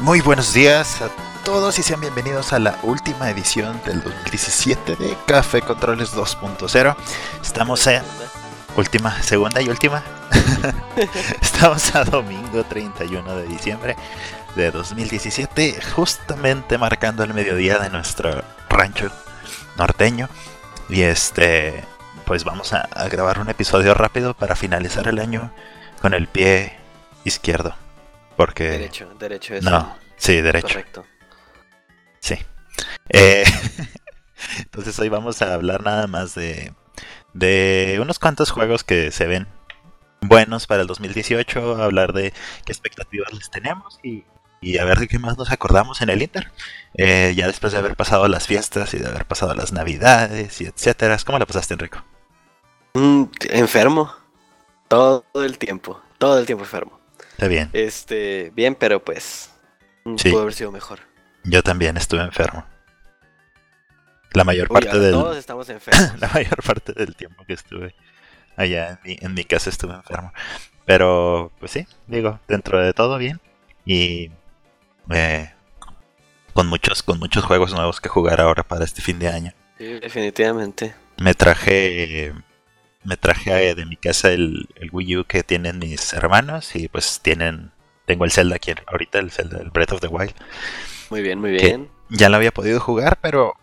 Muy buenos días a todos y sean bienvenidos a la última edición del 2017 de Café Controles 2.0. Estamos en última, segunda y última. Estamos a domingo 31 de diciembre de 2017, justamente marcando el mediodía de nuestro rancho norteño. Y este, pues vamos a, a grabar un episodio rápido para finalizar el año con el pie izquierdo. Porque. Derecho, derecho es. No, sí, derecho. Correcto. Sí. Eh, entonces hoy vamos a hablar nada más de, de unos cuantos juegos que se ven buenos para el 2018, hablar de qué expectativas les tenemos y, y a ver de qué más nos acordamos en el Inter. Eh, ya después de haber pasado las fiestas y de haber pasado las navidades y etcétera. ¿Cómo la pasaste, Enrico? Mm, enfermo. Todo el tiempo. Todo el tiempo enfermo. Está bien. Este, bien, pero pues. mm, Sí. Pudo haber sido mejor. Yo también estuve enfermo. La mayor Uy, parte del Todos estamos enfermos. la mayor parte del tiempo que estuve allá en mi, en mi casa estuve enfermo. Pero, pues sí, digo, dentro de todo bien. Y eh, con muchos, con muchos juegos nuevos que jugar ahora para este fin de año. Sí, definitivamente. Me traje. Me traje eh, de mi casa el, el Wii U que tienen mis hermanos. Y pues tienen. Tengo el Zelda aquí ahorita, el Zelda, el Breath of the Wild. Muy bien, muy bien. Ya lo había podido jugar, pero.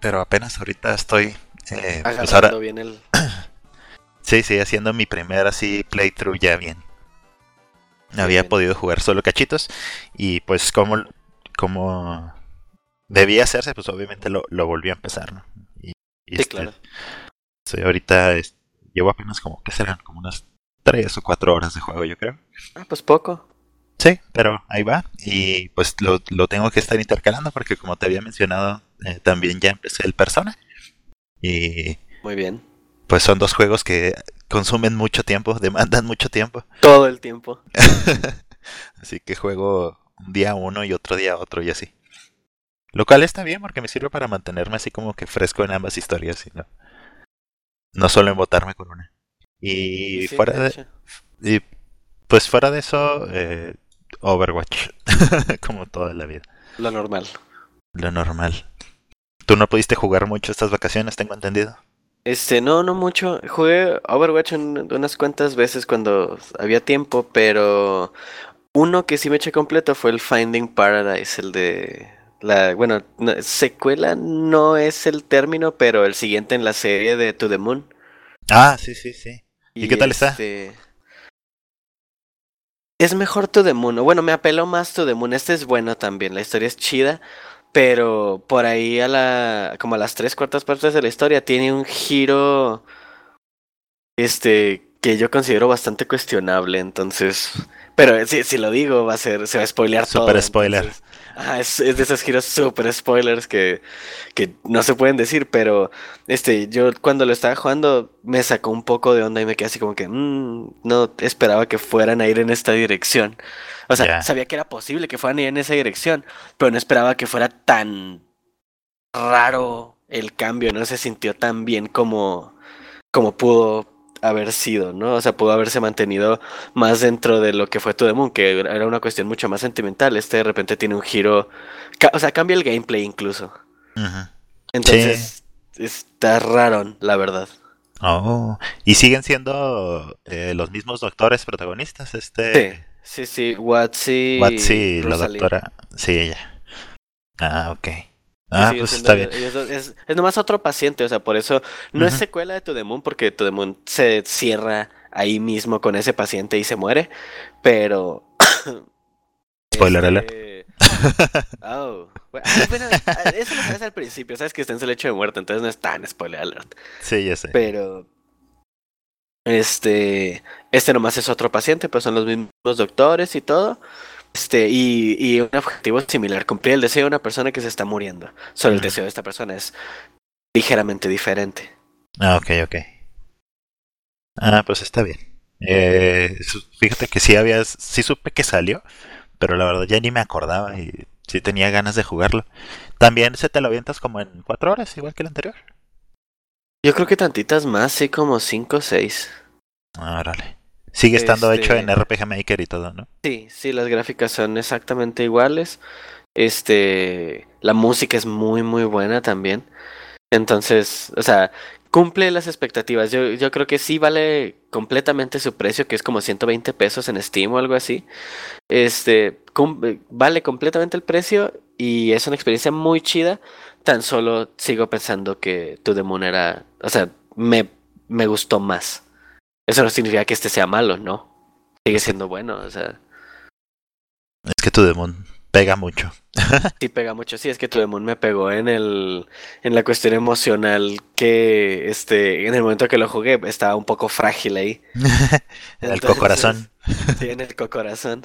Pero apenas ahorita estoy. eh, pues ahora, bien el. Sí, sí, haciendo mi primer así playthrough ya bien. Había bien. podido jugar solo cachitos y pues como, como debía hacerse, pues obviamente lo, lo volví a empezar, ¿no? Y, y Sí, este, claro. Sí, ahorita es- llevo apenas como, ¿qué serán? Como unas 3 o 4 horas de juego, yo creo. Ah, pues poco. Sí, pero ahí va. Y pues lo, lo tengo que estar intercalando porque como te había mencionado, eh, también ya empecé el Persona. Y Muy bien. pues son dos juegos que consumen mucho tiempo, demandan mucho tiempo. Todo el tiempo. Así que juego un día uno y otro día otro y así. Lo cual está bien porque me sirve para mantenerme así como que fresco en ambas historias no, no solo embotarme con una. Y Sí, fuera de, y pues fuera de eso, eh, Overwatch, como toda la vida, Lo normal. lo normal. Tú no pudiste jugar mucho estas vacaciones, tengo entendido. Este, no, no mucho. Jugué Overwatch un- unas cuantas veces cuando había tiempo, pero uno que sí me eché completo fue el Finding Paradise, el de la, bueno, no- secuela no es el término, pero el siguiente en la serie de To the Moon. Ah, sí, sí, sí. ¿Y qué tal está? este, Es mejor To the Moon. Bueno, me apeló más To the Moon. Este es bueno también. La historia es chida. Pero por ahí a la. como a las tres cuartas partes de la historia tiene un giro. Este. que yo considero bastante cuestionable. Entonces. Pero si, si lo digo, va a ser. se va a spoilear todo. Super spoiler. entonces, es, es de esos giros super spoilers que. que no se pueden decir. Pero. Este, yo cuando lo estaba jugando me sacó un poco de onda y me quedé así como que "Mm, no esperaba que fueran a ir en esta dirección. O sea, sabía que era posible que fueran a ir en esa dirección, pero no esperaba que fuera tan raro el cambio, no se sintió tan bien como como pudo haber sido, ¿no? O sea, pudo haberse mantenido más dentro de lo que fue To The Moon, que era una cuestión mucho más sentimental. Este de repente tiene un giro, o sea, cambia el gameplay incluso. Entonces, está raro, la verdad. Oh, y siguen siendo eh, los mismos doctores protagonistas, este Sí, sí, sí, Watsy. Watsi, la doctora, sí, ella. Ah, ok. Ah, pues está bien. Es, es nomás otro paciente, o sea, por eso no es secuela de To The Moon, porque To The Moon se cierra ahí mismo con ese paciente y se muere, pero... Spoiler alert. Este, Oh. Bueno, bueno, ah, eso lo sabes al principio, sabes que está en su lecho de muerte, entonces no es tan spoiler alert. Sí, ya sé. Pero. Este. Este nomás es otro paciente, pues son los mismos doctores y todo. Este, y, y un objetivo similar, cumplir el deseo de una persona que se está muriendo. Solo el deseo de esta persona es ligeramente diferente. Ah, ok, ok. Ah, pues está bien. Eh, fíjate que sí habías, sí supe que salió, pero la verdad ya ni me acordaba y sí tenía ganas de jugarlo. También se te lo avientas como en cuatro horas, igual que el anterior. Yo creo que tantitas más, sí, como 5 o 6. Ah, órale. Sigue estando hecho en Este- RPG Maker y todo, ¿no? Sí, sí, las gráficas son exactamente iguales. Este, la música es muy, muy buena también. Entonces, o sea, cumple las expectativas. Yo, yo creo que sí vale completamente su precio, que es como 120 pesos en Steam o algo así. Este, cum- eh, vale completamente el precio y es una experiencia muy chida. Tan solo sigo pensando que To The Moon era, o sea, me, me gustó más. Eso no significa que este sea malo, ¿no? Sigue siendo bueno, o sea. Es que tu Demon pega mucho. Sí pega mucho, sí, es que To The Moon me pegó en el, en la cuestión emocional que, este, en el momento que lo jugué estaba un poco frágil ahí. El Entonces, corazón. Sí, en el corazón.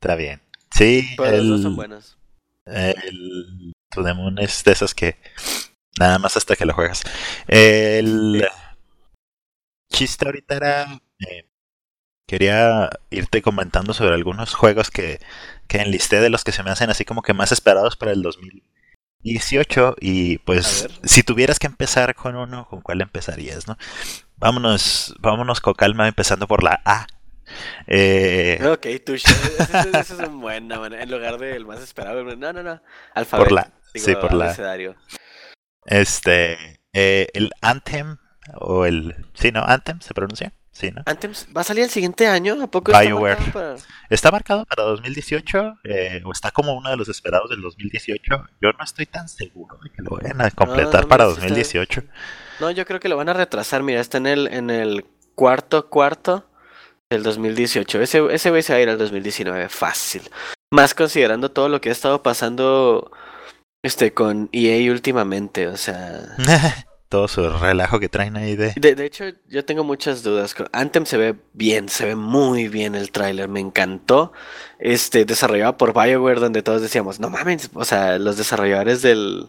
Está bien. Sí, Pero los dos son el, buenos. el The Moon es de esos que nada más hasta que lo juegas. El chiste ahorita era. eh, quería irte comentando sobre algunos juegos que, que enlisté de los que se me hacen así como que más esperados para el 2018. Y pues, si tuvieras que empezar con uno, ¿con cuál empezarías, no? Vámonos, vámonos con calma, empezando por la A. Eh, Ok, touché. Ese, ese es un buen, no, en lugar del más esperado. No, no, no. Alfabeto. por la. digo, Sí, por la. Este. eh, el Anthem. O el. Sí, ¿no? Anthem se pronuncia. Sí, ¿no? Anthem va a salir el siguiente año. ¿A poco está marcado para- Está marcado para 2018. eh, o está como uno de los esperados del 2018. Yo no estoy tan seguro de que lo vayan a completar no, para mira, sí está- 2018. No, yo creo que lo van a retrasar. Mira, está en el, en el cuarto cuarto del 2018. Ese, ese güey se va a ir al 2019, fácil. Más considerando todo lo que ha estado pasando este con EA últimamente. O sea. Todo su relajo que traen ahí de. De, de hecho, yo tengo muchas dudas. Anthem se ve bien, se ve muy bien el tráiler, me encantó. Este, desarrollado por BioWare, donde todos decíamos, no mames, o sea, los desarrolladores del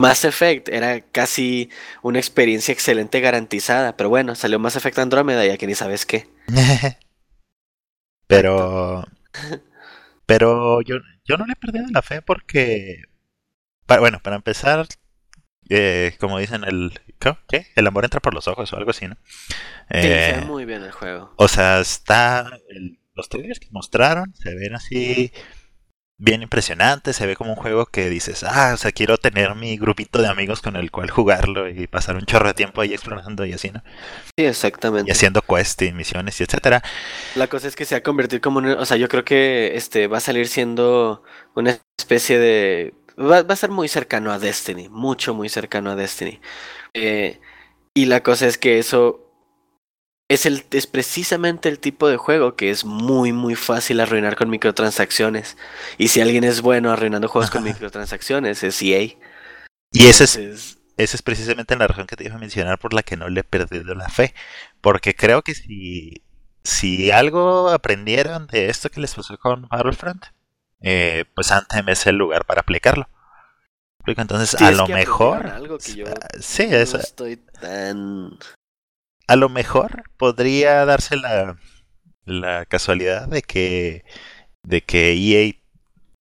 Mass Effect era casi una experiencia excelente garantizada. Pero bueno, salió Mass Effect Andrómeda y aquí ni sabes qué. pero. Pero yo, yo no le he perdido la fe porque. para- bueno, para empezar. Eh, como dicen, el. ¿Qué? El amor entra por los ojos o algo así, ¿no? Sí, Eh, ve muy bien el juego. O sea, está. el- los trailers que mostraron se ven así. Bien impresionantes. Se ve como un juego que dices, ah, o sea, quiero tener mi grupito de amigos con el cual jugarlo y pasar un chorro de tiempo ahí explorando y así, ¿no? Sí, exactamente. Y haciendo quests y misiones y etcétera. La cosa es que se va a convertir como un, o sea, yo creo que este va a salir siendo una especie de va, va a ser muy cercano a Destiny, mucho muy cercano a Destiny. Eh, y la cosa es que eso es el es precisamente el tipo de juego que es muy muy fácil arruinar con microtransacciones. Y si alguien es bueno arruinando juegos con microtransacciones es EA. Y ese es esa es precisamente la razón que te iba a mencionar por la que no le he perdido la fe. Porque creo que si, si algo aprendieron de esto que les pasó con Battlefront, eh, pues Anthem es el lugar para aplicarlo. Entonces, Sí, a lo mejor. aprendieron algo que yo sí, no estoy tan a lo mejor podría darse la, la casualidad de que, de que EA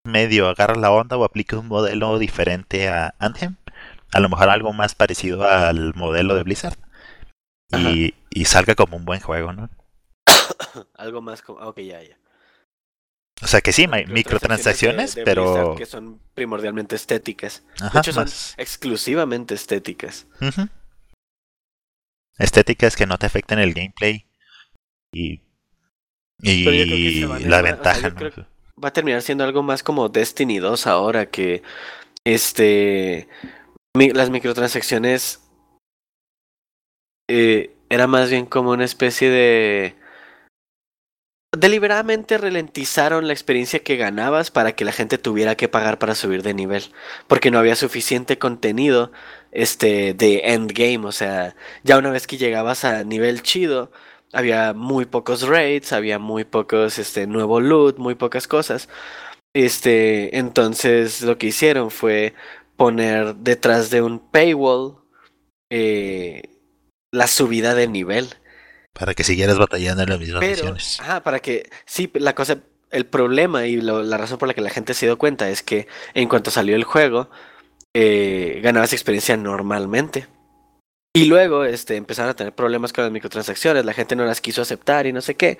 medio agarra la onda o aplique un modelo diferente a Anthem. A lo mejor algo más parecido al modelo de Blizzard. Y, y salga como un buen juego, ¿no? algo más como, ah, ok, ya, ya. O sea que sí, mi- microtransacciones de- de Blizzard pero... que son primordialmente estéticas. De Ajá, hecho, son más- exclusivamente estéticas. Estéticas que no te afecten el gameplay y, y Pero a- la o sea, ventaja, yo ¿no? creo- Va a terminar siendo algo más como Destiny 2 ahora que este mi- las microtransacciones eh, era más bien como una especie de deliberadamente ralentizaron la experiencia que ganabas para que la gente tuviera que pagar para subir de nivel, porque no había suficiente contenido este de endgame, o sea, ya una vez que llegabas a nivel chido, había muy pocos raids, había muy pocos este nuevo loot, muy pocas cosas. Este, entonces lo que hicieron fue poner detrás de un paywall eh, la subida de nivel. Para que siguieras batallando en las mismas Pero, misiones. ajá, para que, sí, la cosa, el problema y lo- la razón por la que la gente se dio cuenta es que en cuanto salió el juego, eh, ganabas experiencia normalmente. Y luego este, empezaron a tener problemas con las microtransacciones, la gente no las quiso aceptar y no sé qué.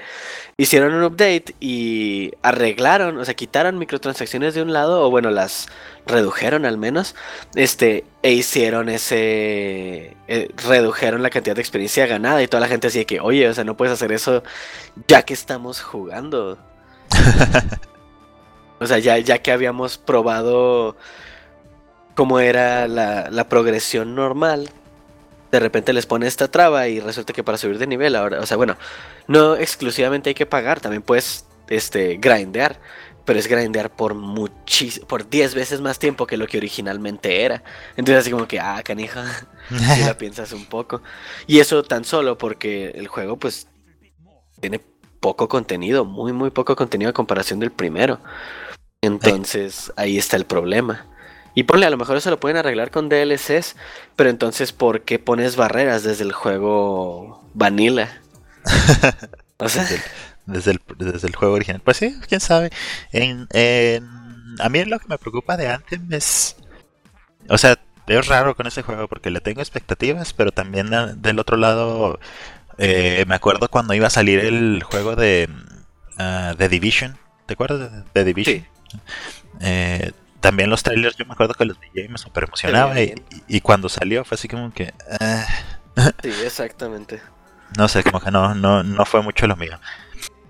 Hicieron un update y arreglaron, o sea, quitaron microtransacciones de un lado, o bueno, las redujeron al menos, este, e hicieron ese, eh, redujeron la cantidad de experiencia ganada y toda la gente decía que, oye, o sea, no puedes hacer eso ya que estamos jugando. o sea, ya, ya que habíamos probado cómo era la, la progresión normal, de repente les pone esta traba y resulta que para subir de nivel ahora, o sea, bueno, no exclusivamente hay que pagar, también puedes este grindear, pero es grindear por muchis por 10 veces más tiempo que lo que originalmente era. Entonces así como que, ah, canija, si la piensas un poco. Y eso tan solo porque el juego pues tiene poco contenido, muy muy poco contenido a comparación del primero. Entonces, ahí está el problema. Y ponle, a lo mejor eso lo pueden arreglar con DLCs, pero entonces, ¿por qué pones barreras desde el juego Vanilla? o sea... desde, el, desde, el, juego original. Pues sí, quién sabe. En, a mí lo que me preocupa de Anthem es. O sea, es raro con ese juego porque le tengo expectativas, pero también del otro lado. Eh, me acuerdo cuando iba a salir el juego de uh, The Division. ¿Te acuerdas de The Division? Sí. Eh, también los trailers, yo me acuerdo que los vi y me super emocionaba. Y, cuando salió fue así como que. Eh. Sí, exactamente. no sé, como que no, no, no fue mucho lo mío.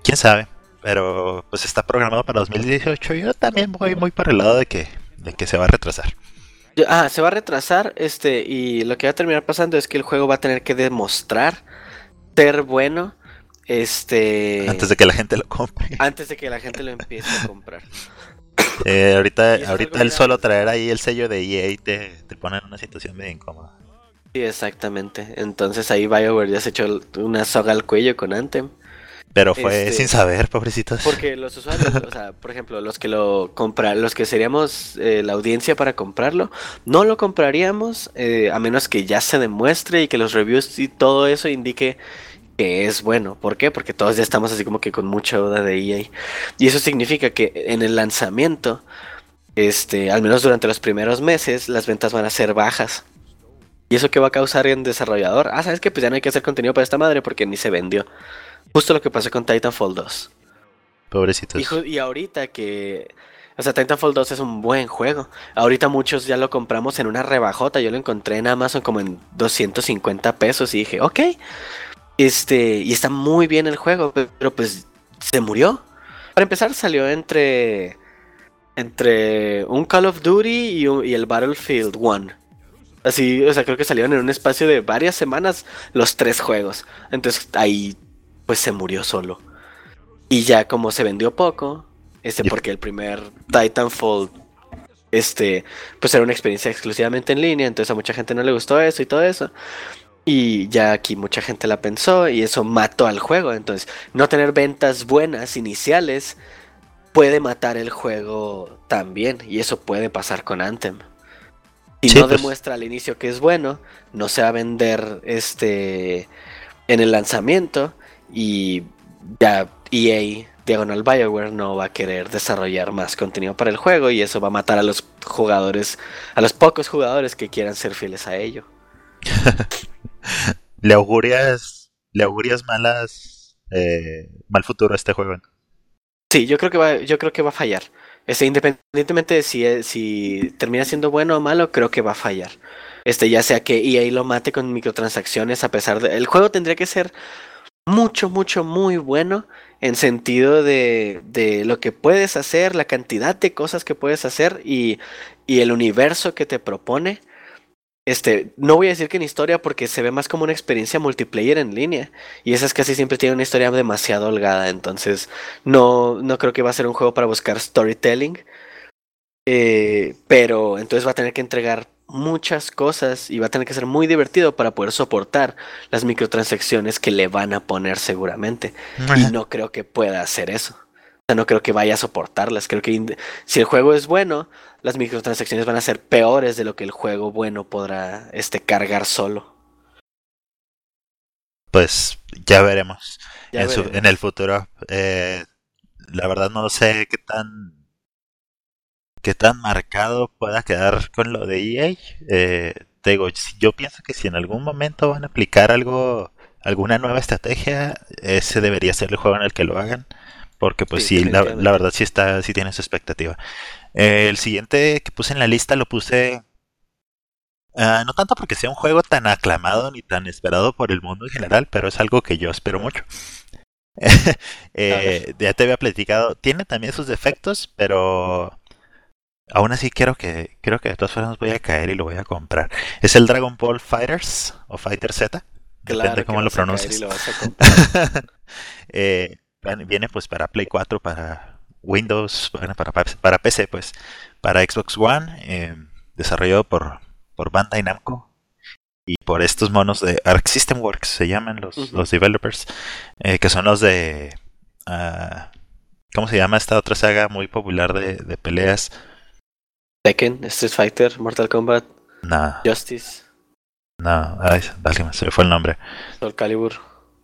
Quién sabe, pero pues está programado para 2018. Yo también voy muy por el lado de que, de que se va a retrasar. Ah, se va a retrasar, este, y lo que va a terminar pasando es que el juego va a tener que demostrar ser bueno. Este. Antes de que la gente lo compre. Antes de que la gente lo empiece a comprar. Eh, ahorita ahorita el solo traer ahí el sello de EA te, te pone en una situación medio incómoda. Sí, exactamente. Entonces ahí BioWare ya se echó una soga al cuello con Anthem. Pero fue este, sin saber, pobrecitos. Porque los usuarios, o sea, por ejemplo, los que lo compran, los que seríamos eh, la audiencia para comprarlo, no lo compraríamos eh, a menos que ya se demuestre y que los reviews y todo eso indique que es bueno. ¿Por qué? Porque todos ya estamos así como que con mucha duda de EA. Y eso significa que en el lanzamiento, este, al menos durante los primeros meses, las ventas van a ser bajas. ¿Y eso qué va a causar en desarrollador? Ah, ¿sabes que Pues ya no hay que hacer contenido para esta madre porque ni se vendió. Justo lo que pasó con Titanfall 2. Pobrecitos. Y, y ahorita que... O sea, Titanfall 2 es un buen juego. Ahorita muchos ya lo compramos en una rebajota. Yo lo encontré en Amazon como en 250 pesos y dije, ok, este, y está muy bien el juego, pero pues se murió. Para empezar, salió entre. Entre un Call of Duty y, el Battlefield 1. Así, o sea, creo que salieron en un espacio de varias semanas los tres juegos. Entonces ahí, pues se murió solo. Y ya como se vendió poco, este, porque el primer Titanfall, este, pues era una experiencia exclusivamente en línea, entonces a mucha gente no le gustó eso y todo eso. Y ya aquí mucha gente la pensó y eso mató al juego. Entonces, no tener ventas buenas iniciales puede matar el juego también. Y eso puede pasar con Anthem. Si no pues. demuestra al inicio que es bueno, no se va a vender este en el lanzamiento y ya EA Diagonal Bioware no va a querer desarrollar más contenido para el juego y eso va a matar a los jugadores, a los pocos jugadores que quieran ser fieles a ello. ¿Le augurias, le augurias malas, eh, mal futuro a este juego? Sí, yo creo que va, yo creo que va a fallar. Este, independientemente de si, si termina siendo bueno o malo, creo que va a fallar. Este, ya sea que EA lo mate con microtransacciones, a pesar de. El juego tendría que ser mucho, mucho, muy bueno. En sentido de, de lo que puedes hacer, la cantidad de cosas que puedes hacer y, y el universo que te propone este, no voy a decir que en historia porque se ve más como una experiencia multiplayer en línea. Y esas casi siempre tienen una historia demasiado holgada. Entonces, no, no creo que va a ser un juego para buscar storytelling. Eh, pero entonces va a tener que entregar muchas cosas y va a tener que ser muy divertido para poder soportar las microtransacciones que le van a poner seguramente. Y no creo que pueda hacer eso. Sea, no creo que vaya a soportarlas. Creo que si el juego es bueno, las microtransacciones van a ser peores de lo que el juego bueno podrá este, cargar solo. Pues ya veremos. en, el futuro. Eh, la verdad no sé qué tan qué tan marcado pueda quedar con lo de EA. Eh, te digo, yo pienso que si en algún momento van a aplicar algo, alguna nueva estrategia, ese debería ser el juego en el que lo hagan. Porque pues sí, la, verdad sí está, sí tiene su expectativa. el siguiente que puse en la lista lo puse ah, no tanto porque sea un juego tan aclamado ni tan esperado por el mundo en general, pero es algo que yo espero mucho. eh, ya te había platicado, tiene también sus defectos, pero aún así quiero que, creo que de todas formas voy a caer y lo voy a comprar. Es el Dragon Ball Fighters o Fighter Z. Depende cómo lo pronuncias. viene pues para Play 4, para Windows, para, para PC, pues para Xbox One, eh, desarrollado por, por Bandai Namco y por estos monos de Arc System Works, se llaman los, los developers, eh, que son los de... Uh, ¿Cómo se llama esta otra saga muy popular de, de peleas? Tekken, Street Fighter, Mortal Kombat, no. Justice. No, ay, se me fue el nombre. Soul Calibur.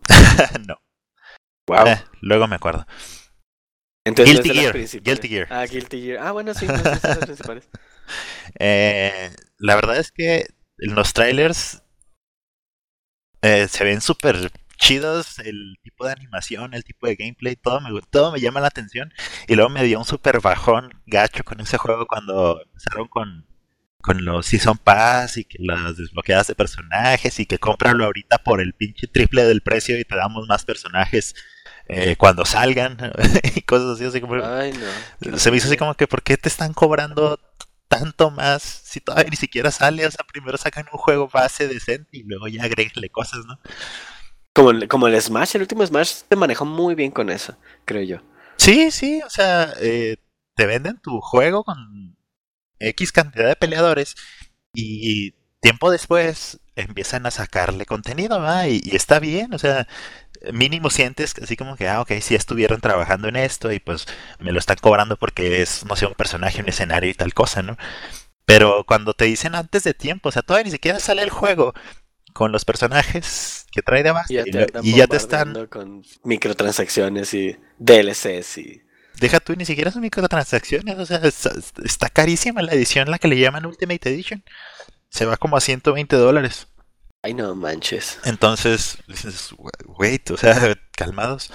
no. Wow. Eh, luego me acuerdo. Entonces, Guilty, Gear, Guilty Gear. Ah, Guilty Gear. Ah, bueno, sí, no, son las principales. Eh, la verdad es que en los trailers eh, se ven súper chidos el tipo de animación, el tipo de gameplay, todo me, todo me llama la atención. Y luego me dio un super bajón gacho con ese juego cuando empezaron con, con los Season Pass y que las desbloqueadas de personajes y que cómpralo ahorita por el pinche triple del precio y te damos más personajes eh, cuando salgan y cosas así. así como, Se me hizo así como que, ¿por qué te están cobrando tanto más si todavía ni siquiera sale? O sea, primero sacan un juego base decente y luego ya agreguenle cosas, ¿no? Como el, como el Smash, el último Smash se manejó muy bien con eso, creo yo. Sí, sí, o sea, eh, te venden tu juego con X cantidad de peleadores y tiempo después empiezan a sacarle contenido, ¿va? Y, y, está bien, o sea, mínimo sientes así como que, ah, ok, si estuvieron trabajando en esto y pues me lo están cobrando porque es, no sé, un personaje, un escenario y tal cosa, ¿no? Pero cuando te dicen antes de tiempo, o sea, todavía ni siquiera sale el juego con los personajes que trae de base y, ya te están con microtransacciones y DLCs y deja tú ni siquiera son microtransacciones, o sea, está, carísima la edición, la que le llaman Ultimate Edition. Se va como a 120 dólares. Ay, no manches. Entonces, dices, wait, o sea, calmados.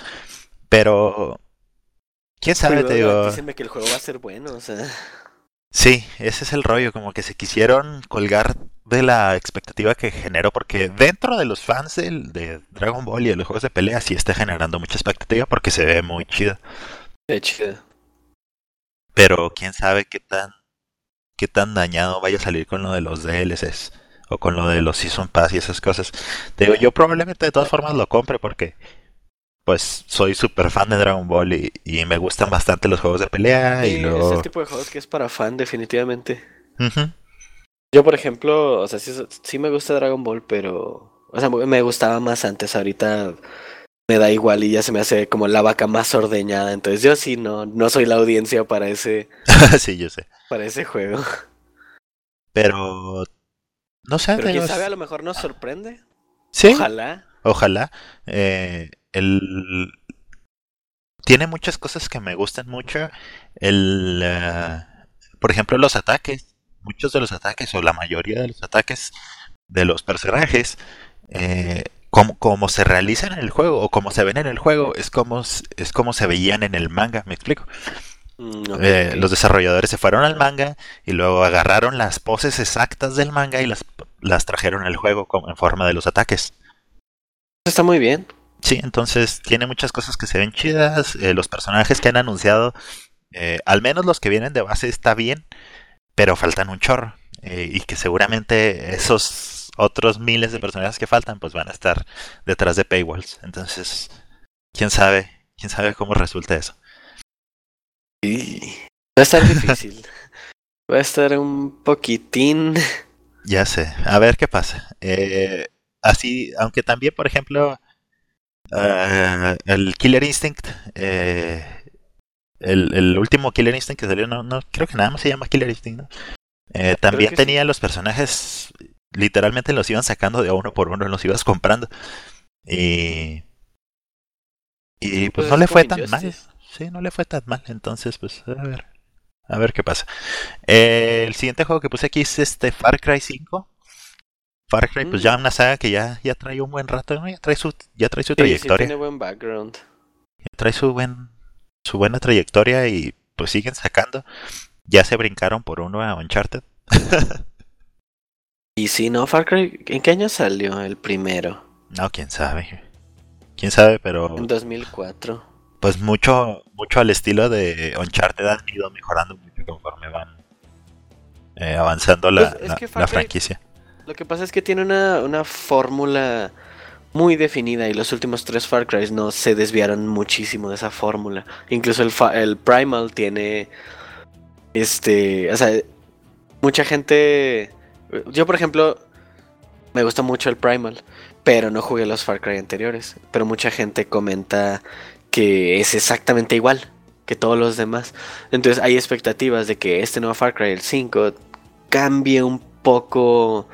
Pero, ¿quién sabe? te digo. que el juego va a ser bueno, o sea. Sí, ese es el rollo, como que se quisieron colgar de la expectativa que generó, porque dentro de los fans de Dragon Ball y de los juegos de pelea sí está generando mucha expectativa porque se ve muy chido. Qué chido. Pero quién sabe qué tan qué tan dañado vaya a salir con lo de los DLCs o con lo de los Season Pass y esas cosas. Te digo, yo probablemente de todas formas lo compre porque pues soy súper fan de Dragon Ball y, me gustan bastante los juegos de pelea y luego... Es el tipo de juegos que es para fan definitivamente. Yo por ejemplo, o sea, sí, me gusta Dragon Ball, pero... O sea, me gustaba más antes, ahorita me da igual y ya se me hace como la vaca más ordeñada. Entonces yo sí no, no soy la audiencia para ese... sí, yo sé. Para ese juego. Pero no sé, pero quién sabe, a lo mejor nos sorprende. Sí. Ojalá. Ojalá. Eh, el... Tiene muchas cosas que me gustan mucho. El, eh, por ejemplo, los ataques. Muchos de los ataques, o la mayoría de los ataques de los personajes, eh, como, como, se realizan en el juego, o como se ven en el juego, es como, es como se veían en el manga, ¿me explico? Mm, eh, los desarrolladores se fueron al manga y luego agarraron las poses exactas del manga y las, las trajeron al juego en forma de los ataques. Está muy bien. Sí, entonces tiene muchas cosas que se ven chidas. Eh, los personajes que han anunciado, eh, al menos los que vienen de base, está bien, pero faltan un chorro. y que seguramente esos otros miles de personajes que faltan, pues van a estar detrás de paywalls. Entonces, quién sabe, quién sabe cómo resulta eso. Y va a estar difícil. va a estar un poquitín. Ya sé, a ver qué pasa. Eh, así, aunque también, por ejemplo, uh, el Killer Instinct, eh, el, el, último Killer Instinct que salió, no, no creo que nada más se llama Killer Instinct, ¿no? Eh, también tenía los personajes, literalmente los iban sacando de uno por uno, los ibas comprando. Y, y pues, pues no le fue tan mal sí, no le fue tan mal. Entonces, pues, a ver. A ver qué pasa. Eh, el siguiente juego que puse aquí es este Far Cry 5. Far Cry, pues ya una saga que ya, ya trae un buen rato, ¿no? Ya trae su, ya trae su trayectoria. tiene buen background. Ya trae su buen, su buena trayectoria y pues siguen sacando. Ya se brincaron por uno a Uncharted. y sí, ¿no? Far Cry, ¿en qué año salió el primero? No, quién sabe. Quién sabe, pero. En 2004. Pues mucho, mucho al estilo de Uncharted han ido mejorando mucho conforme van eh, avanzando la, pues la franquicia. Lo que pasa es que tiene una, una fórmula muy definida y los últimos tres Far Cry no se desviaron muchísimo de esa fórmula. Incluso el, el Primal tiene, este, o sea, mucha gente, yo por ejemplo, me gusta mucho el Primal, pero no jugué los Far Cry anteriores. Pero mucha gente comenta que es exactamente igual que todos los demás. Entonces hay expectativas de que este nuevo Far Cry, el 5, cambie un poco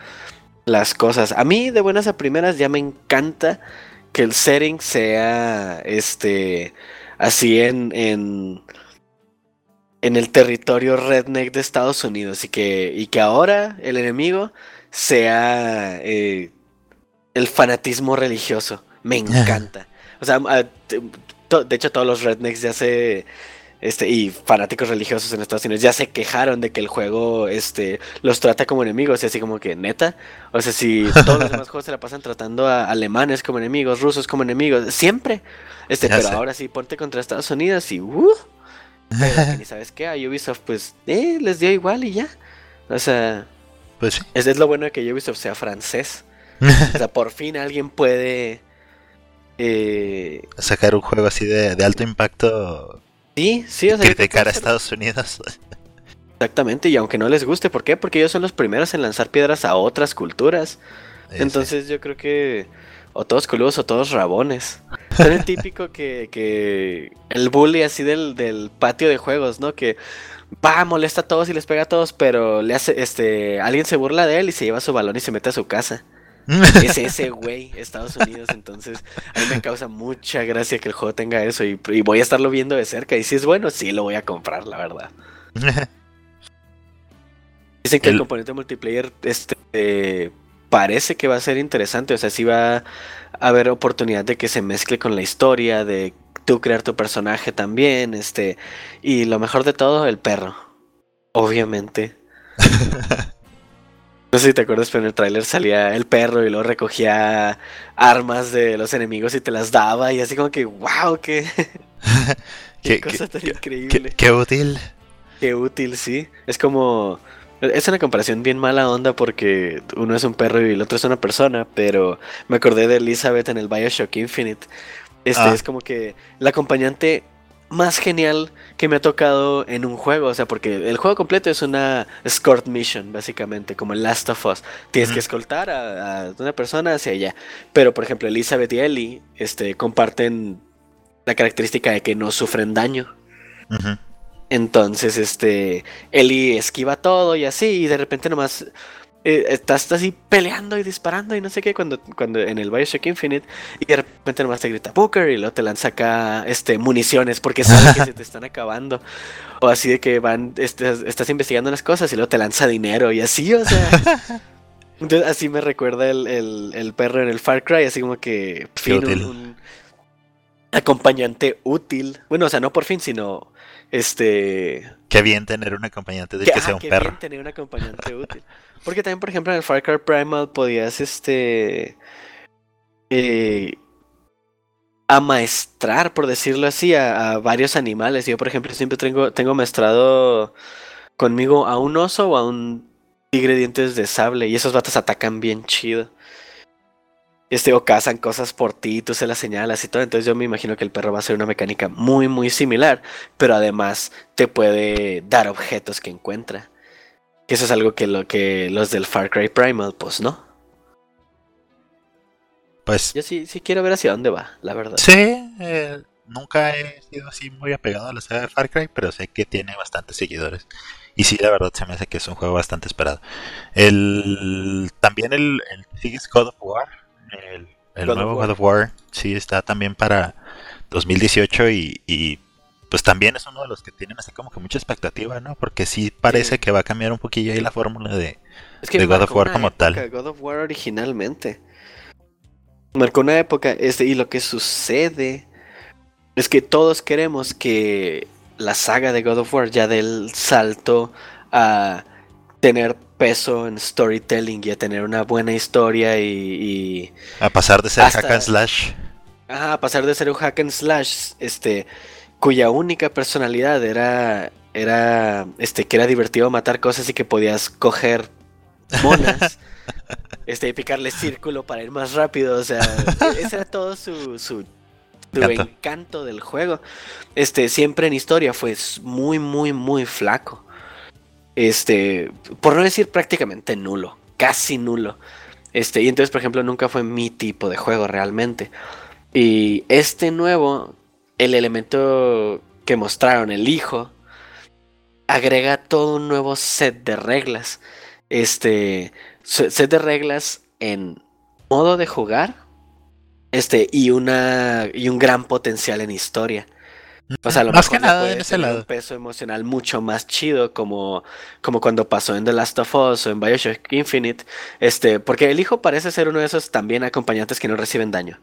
las cosas. A mí, de buenas a primeras, ya me encanta que el setting sea este así en, en, en el territorio redneck de Estados Unidos y que, y que ahora el enemigo sea eh, el fanatismo religioso. Me encanta. O sea, de hecho todos los rednecks ya se este, y fanáticos religiosos en Estados Unidos ya se quejaron de que el juego este, los trata como enemigos, y así como que neta. O sea, si todos los demás juegos se la pasan tratando a alemanes como enemigos, rusos como enemigos, siempre. Este, pero ahora sí, ponte contra Estados Unidos y uh, ni sabes qué, a Ubisoft pues eh, les dio igual y ya. O sea, pues sí. es, es lo bueno de que Ubisoft sea francés. o sea, por fin alguien puede eh, sacar un juego así de, de alto impacto Sí, sí, o sea, criticar a Estados Unidos. Exactamente, y aunque no les guste, ¿por qué? Porque ellos son los primeros en lanzar piedras a otras culturas. Entonces yo creo que o todos coludos o todos rabones. Es el típico que, que el bully así del, del patio de juegos, ¿no? Que va, molesta a todos y les pega a todos, pero le hace, este, alguien se burla de él y se lleva su balón y se mete a su casa. es ese güey, Estados Unidos. Entonces, a mí me causa mucha gracia que el juego tenga eso y, voy a estarlo viendo de cerca. Y si es bueno, sí lo voy a comprar, la verdad. Dicen que el, componente multiplayer este, parece que va a ser interesante. O sea, sí va a haber oportunidad de que se mezcle con la historia, de tú crear tu personaje también. Este, y lo mejor de todo, el perro. Obviamente. No sé si te acuerdas, pero en el tráiler salía el perro y luego recogía armas de los enemigos y te las daba y así como que, wow, qué, qué, cosa tan increíble. Qué, útil. Qué útil, sí. Es como... Es una comparación bien mala onda porque uno es un perro y el otro es una persona, pero me acordé de Elizabeth en el Bioshock Infinite. Este ah. es como que la acompañante más genial que me ha tocado en un juego. O sea, porque el juego completo es una escort mission, básicamente, como el Last of Us. Tienes que escoltar a, una persona hacia allá. Pero, por ejemplo, Elizabeth y Ellie este, comparten la característica de que no sufren daño. Entonces, este, Ellie esquiva todo y así, y de repente nomás eh, estás así peleando y disparando y no sé qué cuando, cuando en el Bioshock Infinite y de repente nomás te grita Booker y luego te lanza acá este, municiones porque sabes que se te están acabando. O así de que van, este, estás investigando las cosas y luego te lanza dinero y así, o sea. Entonces así me recuerda el, perro en el Far Cry, así como que fin, un, acompañante útil. Bueno, o sea, no por fin, sino este. Qué bien tener un acompañante de que, sea un qué perro. Bien tener un acompañante útil. Porque también, por ejemplo, en el Far Cry Primal podías este. Eh, amaestrar, por decirlo así, a, varios animales. Yo, por ejemplo, siempre tengo, tengo maestrado conmigo a un oso o a un tigre dientes de sable. Y esos vatos atacan bien chido este, o cazan cosas por ti, tú se las señalas y todo. Entonces yo me imagino que el perro va a ser una mecánica muy, muy similar, pero además te puede dar objetos que encuentra. Eso es algo que, lo, que los del Far Cry Primal, pues no. Pues. Yo sí, sí quiero ver hacia dónde va, la verdad. Sí, eh, nunca he sido así muy apegado a la saga de Far Cry, pero sé que tiene bastantes seguidores. Y sí, la verdad se me hace que es un juego bastante esperado. El, también el, el God of War el, nuevo God of War sí está también para 2018 y, pues también es uno de los que tienen así como que mucha expectativa, ¿no? Porque sí parece que va a cambiar un poquillo ahí la fórmula de, de God of War como tal. God of War originalmente. Marcó una época, este, y lo que sucede es que todos queremos que la saga de God of War ya del salto a tener peso en storytelling y a tener una buena historia y... a pasar de ser hack and slash. Ajá, a pasar de ser un hack and slash, este, cuya única personalidad era, era, este, que era divertido matar cosas y que podías coger monas. este, y picarle círculo para ir más rápido. O sea, ese era todo su, su, encanto. del juego. Este, siempre en historia fue muy, muy, muy flaco. Este, por no decir prácticamente nulo, casi nulo. Este, y entonces, por ejemplo, nunca fue mi tipo de juego realmente. Y este nuevo, el elemento que mostraron, el hijo, agrega todo un nuevo set de reglas. Este, set de reglas en modo de jugar este y una y un gran potencial en historia. O sea, lo más que nada en ese lado. Un peso emocional mucho más chido como, como cuando pasó en The Last of Us o en Bioshock Infinite. Este, porque el hijo parece ser uno de esos también acompañantes que no reciben daño.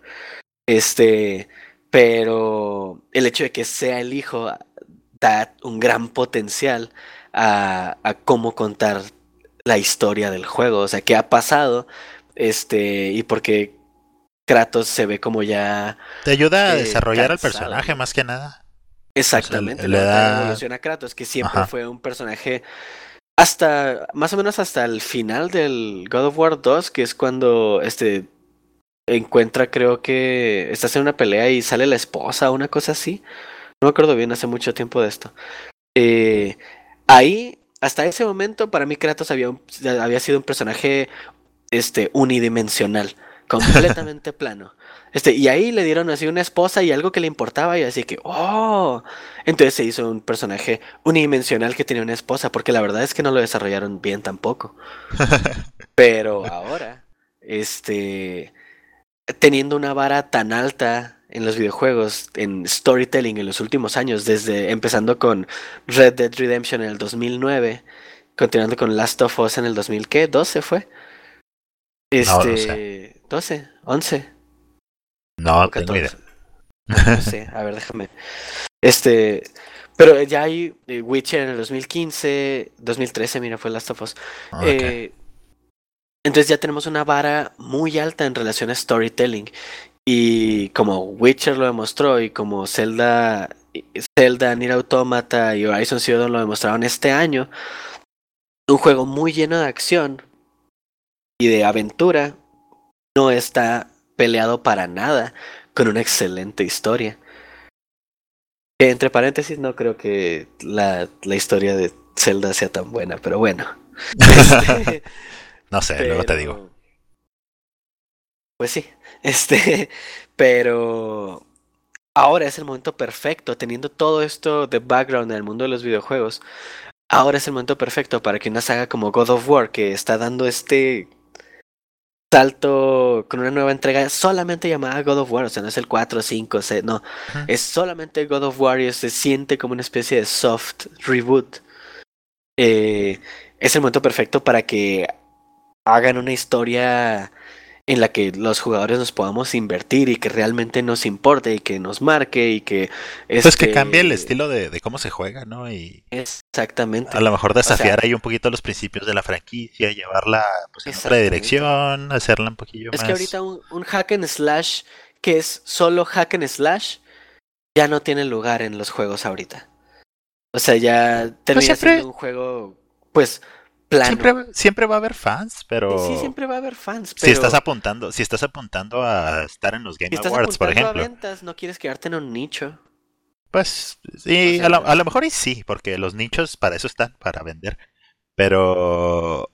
Este, pero el hecho de que sea el hijo da un gran potencial a, a cómo contar la historia del juego, o sea, qué ha pasado, este, y porque Kratos se ve como ya... Te ayuda a eh, desarrollar al personaje más que nada. Exactamente, le, da evolución a Kratos, que siempre fue un personaje hasta, más o menos hasta el final del God of War 2, que es cuando este encuentra, creo que está en una pelea y sale la esposa, una cosa así. No me acuerdo bien, hace mucho tiempo de esto. Eh, ahí hasta ese momento para mí Kratos había, había sido un personaje este, unidimensional, completamente plano. Este, y ahí le dieron así una esposa y algo que le importaba y así que, oh, entonces se hizo un personaje unidimensional que tenía una esposa, porque la verdad es que no lo desarrollaron bien tampoco. Pero ahora, este, teniendo una vara tan alta en los videojuegos, en storytelling en los últimos años, desde empezando con Red Dead Redemption en el 2009, continuando con Last of Us en el 2000, ¿qué? ¿12 fue? Este, no, 12, 11. No, tengo idea. No sé, a ver, déjame. Este, pero ya hay eh, Witcher en el 2015, 2013, mira, fue Last of Us. Eh, entonces ya tenemos una vara muy alta en relación a storytelling. Y como Witcher lo demostró y como Zelda, Zelda, Nier Automata y Horizon Zero Dawn lo demostraron este año, un juego muy lleno de acción y de aventura no está peleado para nada con una excelente historia. entre paréntesis, no creo que la, la historia de Zelda sea tan buena, pero bueno. Este, no sé, luego te digo. Pues sí, este, pero ahora es el momento perfecto, teniendo todo esto de background en el mundo de los videojuegos. Ahora es el momento perfecto para que una saga como God of War, que está dando este salto con una nueva entrega solamente llamada God of War, o sea, no es el 4, 5, 6, no, es solamente God of War y se siente como una especie de soft reboot. Eh, es el momento perfecto para que hagan una historia en la que los jugadores nos podamos invertir y que realmente nos importe y que nos marque y que... Es pues que cambie el estilo de, cómo se juega, ¿no? Y Exactamente. A lo mejor desafiar ahí un poquito los principios de la franquicia, llevarla pues, en otra dirección, hacerla un poquillo más... Es que ahorita un, hack and slash que es solo hack and slash ya no tiene lugar en los juegos ahorita. O sea, ya pues termina siendo un juego, pues Siempre, va a haber fans, pero. Sí, siempre va a haber fans. Si estás apuntando, si estás apuntando a estar en los Game Awards, por ejemplo. no quieres quedarte en un nicho. Pues sí, a, lo, mejor y sí, porque los nichos para eso están, para vender. Pero.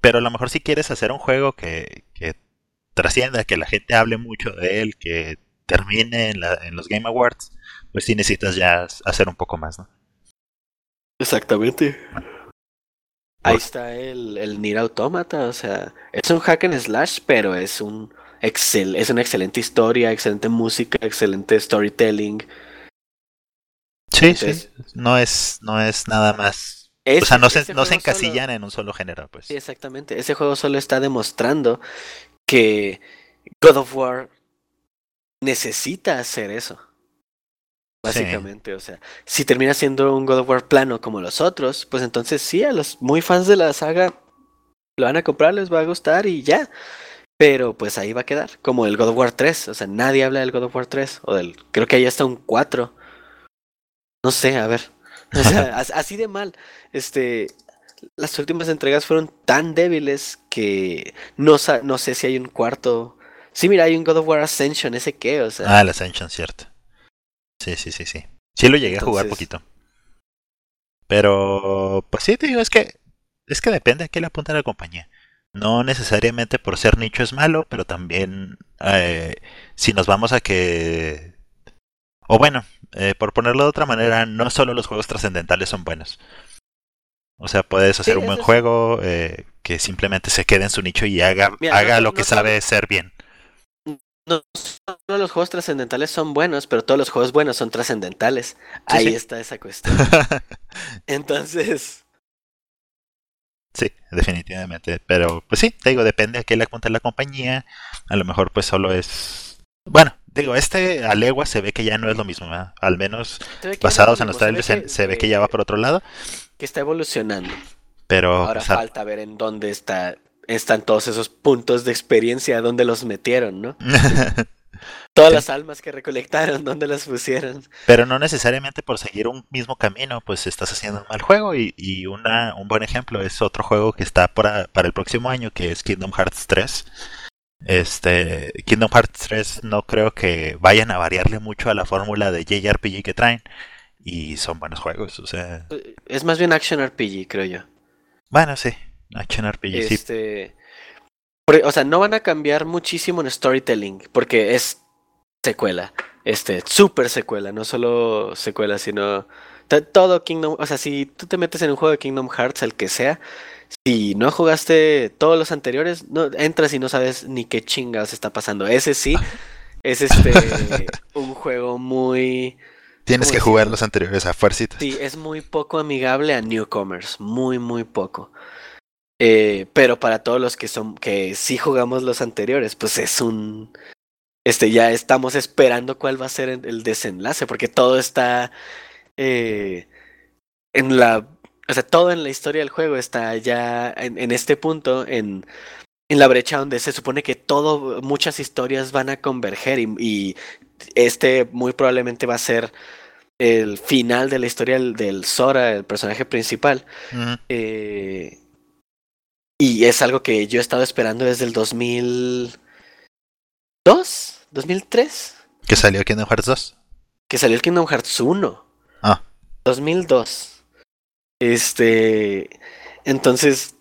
Pero a lo mejor si quieres hacer un juego que, que trascienda, que la gente hable mucho de él, que termine en, en los Game Awards, pues sí necesitas ya hacer un poco más, ¿no? Exactamente. Ahí está el, el Nier Automata, o sea, es un hack and slash, pero es un excel, es una excelente historia, excelente música, excelente storytelling. Sí, sí. No es, no es nada más. o sea, no se, no se encasillan en un solo género, pues. Sí, exactamente. Ese juego solo está demostrando que God of War necesita hacer eso. Básicamente, o sea, si termina siendo un God of War plano como los otros, pues entonces sí, a los muy fans de la saga lo van a comprar, les va a gustar y ya. Pero pues ahí va a quedar, como el God of War 3, o sea, nadie habla del God of War 3, o del, creo que ahí está un 4. No sé, a ver. O sea, así de mal. Este, las últimas entregas fueron tan débiles que no, no sé si hay un cuarto. Sí, mira, hay un God of War Ascension, ese qué, o sea. Ah, el Ascension, cierto. Sí, sí, sí, sí. Sí lo llegué a jugar poquito. Pero, pues sí, te digo, es que, es que depende a qué le apunta la compañía. No necesariamente por ser nicho es malo, pero también eh, si nos vamos a que... O bueno, eh, por ponerlo de otra manera, no solo los juegos trascendentales son buenos. O sea, puedes hacer un buen juego eh, que simplemente se quede en su nicho y haga, haga lo que sabe ser bien no solo los juegos trascendentales son buenos, pero todos los juegos buenos son trascendentales. Ahí está esa cuestión. Entonces. Sí, definitivamente. Pero, pues sí, te digo, depende a qué le apunta la compañía. A lo mejor, pues solo es. Bueno, digo, este a legua se ve que ya no es lo mismo, Al menos basados en los trailers se, ve que, ya va por otro lado. Que está evolucionando. Pero. Ahora falta ver en dónde está están todos esos puntos de experiencia donde los metieron, ¿no? Todas las almas que recolectaron, ¿dónde las pusieron? Pero no necesariamente por seguir un mismo camino, pues estás haciendo un mal juego. Y, una, un buen ejemplo es otro juego que está para, para el próximo año, que es Kingdom Hearts 3. Este, Kingdom Hearts 3 no creo que vayan a variarle mucho a la fórmula de JRPG que traen. Y son buenos juegos, o sea. Es más bien Action RPG, creo yo. Bueno, sí. Action RPG, este, O sea, no van a cambiar muchísimo en storytelling, porque es secuela. Este, super secuela, no solo secuela, sino todo Kingdom, o sea, si tú te metes en un juego de Kingdom Hearts, el que sea, si no jugaste todos los anteriores, no entras y no sabes ni qué chingados está pasando. Ese sí es este un juego muy Tienes que jugar los anteriores a fuerza. Sí, es muy poco amigable a newcomers, muy muy poco. Eh, pero para todos los que son que sí jugamos los anteriores, pues es un este ya estamos esperando cuál va a ser el desenlace, porque todo está eh, en la o sea, todo en la historia del juego está ya en, este punto en, en la brecha donde se supone que todo, muchas historias van a converger y, este muy probablemente va a ser el final de la historia del, Sora, el personaje principal. eh, y es algo que yo he estado esperando desde el 2002, 2003. ¿Que salió Kingdom Hearts 2? Que salió el Kingdom Hearts 1. Ah. 2002. Este. Entonces.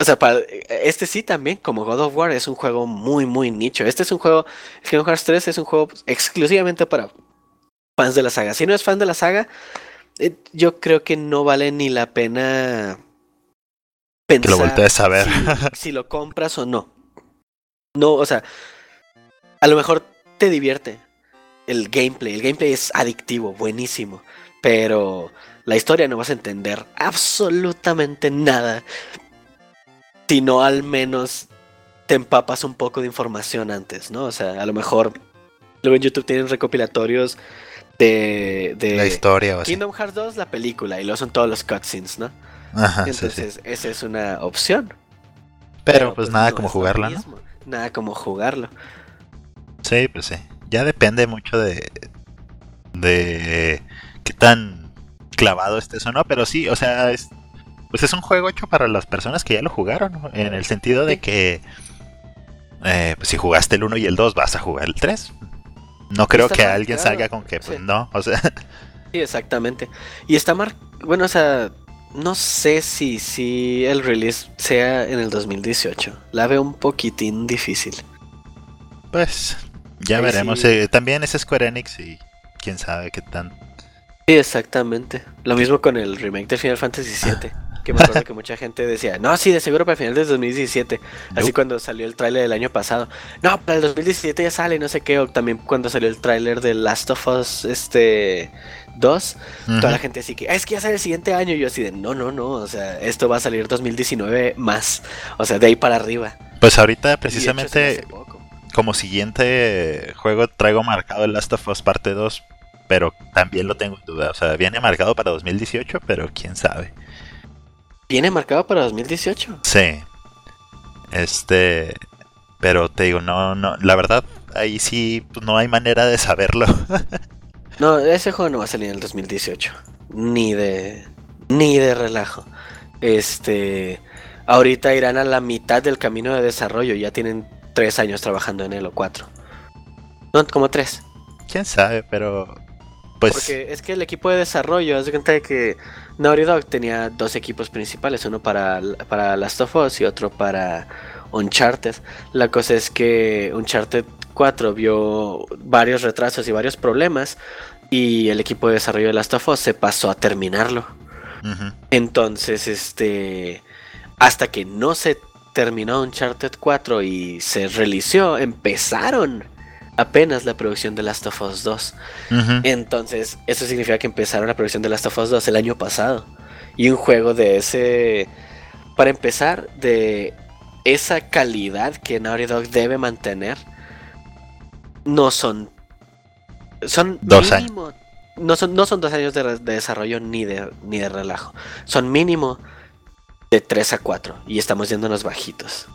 O sea, para, este sí también, como God of War, es un juego muy, muy nicho. Este es un juego. Kingdom Hearts 3 es un juego exclusivamente para fans de la saga. Si no es fan de la saga, eh, yo creo que no vale ni la pena que lo voltees a ver. Si, lo compras o no. No, o sea, a lo mejor te divierte el gameplay. El gameplay es adictivo, buenísimo. Pero la historia no vas a entender absolutamente nada. Si no al menos te empapas un poco de información antes, ¿no? O sea, a lo mejor luego en YouTube tienen recopilatorios de, de la historia. O Kingdom Hearts 2, la película, y luego son todos los cutscenes, ¿no? Entonces, esa es una opción. Pero, pues, pues nada como jugarlo, ¿no? Nada como jugarlo. Sí, pues sí. Ya depende mucho de. de. qué tan clavado estés o no, pero sí, o sea, es. Pues es un juego hecho para las personas que ya lo jugaron, en el sentido de que. Eh, pues si jugaste el 1 y el 2, vas a jugar el 3. No creo que alguien salga con que, pues no, o sea. Sí, exactamente. Y está mar... Bueno, o sea, no sé si, si el release sea en el 2018. La veo un poquitín difícil. Pues ya veremos. Eh, también es Square Enix y quién sabe qué tan. Sí, exactamente. Lo mismo con el remake de Final Fantasy VII. Que me acuerdo que mucha gente decía, no, sí, de seguro para el final del 2017. Así cuando salió el tráiler del año pasado. No, para el 2017 ya sale, no sé qué. O también cuando salió el tráiler de Last of Us este 2. Toda la gente así que, es que ya sale el siguiente año. Y yo así de, no, no, no. O sea, esto va a salir 2019 más. O sea, de ahí para arriba. Pues ahorita precisamente como siguiente juego traigo marcado el Last of Us parte 2, pero también lo tengo en duda. O sea, viene marcado para 2018, pero quién sabe. ¿Viene marcado para 2018? Sí. Este. Pero te digo, no, no. La verdad, ahí sí pues, no hay manera de saberlo. no, ese juego no va a salir en el 2018. Ni de. Ni de relajo. Este. Ahorita irán a la mitad del camino de desarrollo. Ya tienen tres años trabajando en él o cuatro. No, como tres. Quién sabe, pero pues... Porque es que el equipo de desarrollo, haz de cuenta de que Naughty Dog tenía dos equipos principales, uno para, para Last of Us y otro para Uncharted. La cosa es que Uncharted 4 vio varios retrasos y varios problemas y el equipo de desarrollo de Last of Us se pasó a terminarlo. Entonces, este, hasta que no se terminó Uncharted 4 y se relició, empezaron apenas la producción de Last of Us 2. Entonces, eso significa que empezaron la producción de Last of Us 2 el año pasado. Y un juego de ese. Para empezar, de esa calidad que Naughty Dog debe mantener, no son. Son dos años. No son, no son dos años de, desarrollo ni de, ni de relajo. Son mínimo de 3 a 4. Y estamos yéndonos bajitos.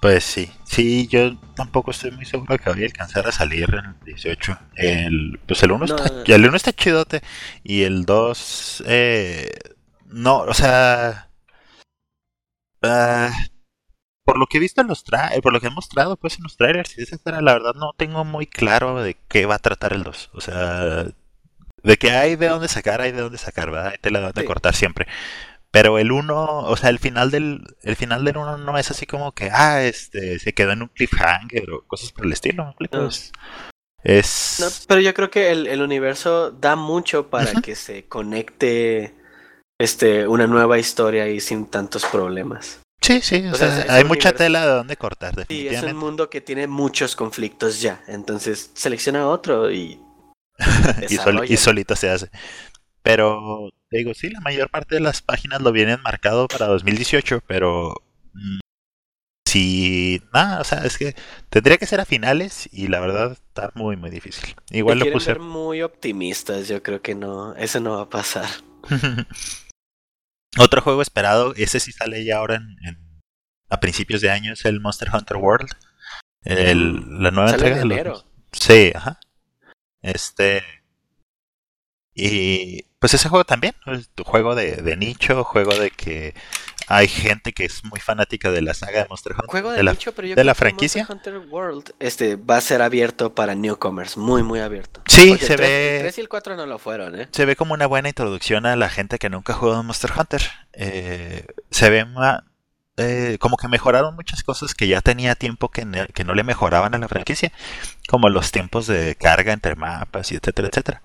Pues sí, sí, yo tampoco estoy muy seguro que vaya a alcanzar a salir en el 18. El, pues el 1 está, el uno está chidote y el 2, eh, no, o sea, uh, por lo que he visto en los trailers, por lo que he mostrado pues en los trailers, y etcétera, la verdad no tengo muy claro de qué va a tratar el 2. O sea, de que hay de dónde sacar, hay de dónde sacar, ¿verdad? Hay tela de dónde cortar siempre. Pero el 1, o sea, el final del el final del 1 no es así como que, ah, este, se quedó en un cliffhanger o cosas por el estilo. No. Es... pero yo creo que el, universo da mucho para que se conecte este, una nueva historia y sin tantos problemas. Sí, sí, o, sea, hay mucha tela de donde cortar, definitivamente. Sí, es un mundo que tiene muchos conflictos ya, entonces selecciona otro y... y, y solito se hace. Pero digo, sí, la mayor parte de las páginas lo vienen marcado para 2018, pero mm, si nada, o sea, es que tendría que ser a finales y la verdad está muy muy difícil. Igual lo puse ser muy optimistas, yo creo que no, eso no va a pasar. Otro juego esperado, ese sí sale ya ahora en, a principios de año es el Monster Hunter World. El, la nueva entrega de Sí, ajá. Este y pues ese juego también, es tu juego de, nicho, juego de que hay gente que es muy fanática de la saga de Monster Hunter. Juego de, la, nicho, pero yo de la franquicia. Monster Hunter World este, va a ser abierto para newcomers, muy, muy abierto. Sí, se ve. El 3 y el 4 no lo fueron, ¿eh? Se ve como una buena introducción a la gente que nunca ha jugado Monster Hunter. Eh, se ve eh, como que mejoraron muchas cosas que ya tenía tiempo que, que no le mejoraban a la franquicia, como los tiempos de carga entre mapas y etcétera, etcétera.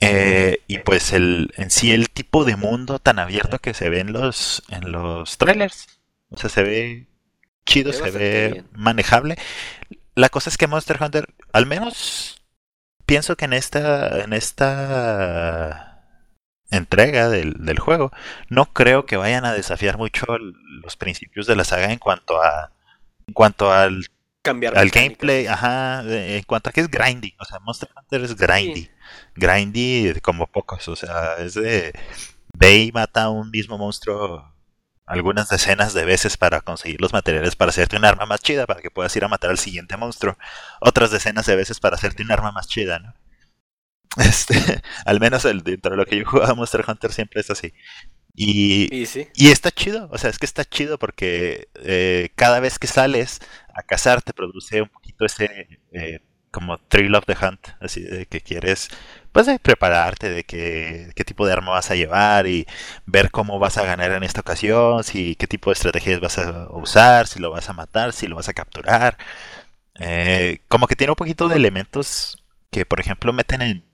Eh, y pues el, en sí el tipo de mundo tan abierto que se ve en los, en los trailers. O sea, se ve chido, se ve manejable. La cosa es que Monster Hunter, al menos pienso que en esta, en esta entrega del, del juego, no creo que vayan a desafiar mucho los principios de la saga en cuanto a en cuanto al cambiar al gameplay, ajá, en cuanto a que es grindy, o sea, Monster Hunter es grindy, grindy como pocos, o sea, es de ve y mata un mismo monstruo algunas decenas de veces para conseguir los materiales para hacerte un arma más chida, para que puedas ir a matar al siguiente monstruo, otras decenas de veces para hacerte un arma más chida, ¿no? Este, al menos el, dentro de lo que yo jugaba Monster Hunter siempre es así. Y, y, está chido, o sea, es que está chido porque eh, cada vez que sales a cazar te produce un poquito ese eh, como thrill of the hunt, así de que quieres pues de prepararte de qué, qué tipo de arma vas a llevar y ver cómo vas a ganar en esta ocasión, si qué tipo de estrategias vas a usar, si lo vas a matar, si lo vas a capturar. Eh, como que tiene un poquito de elementos que por ejemplo meten en...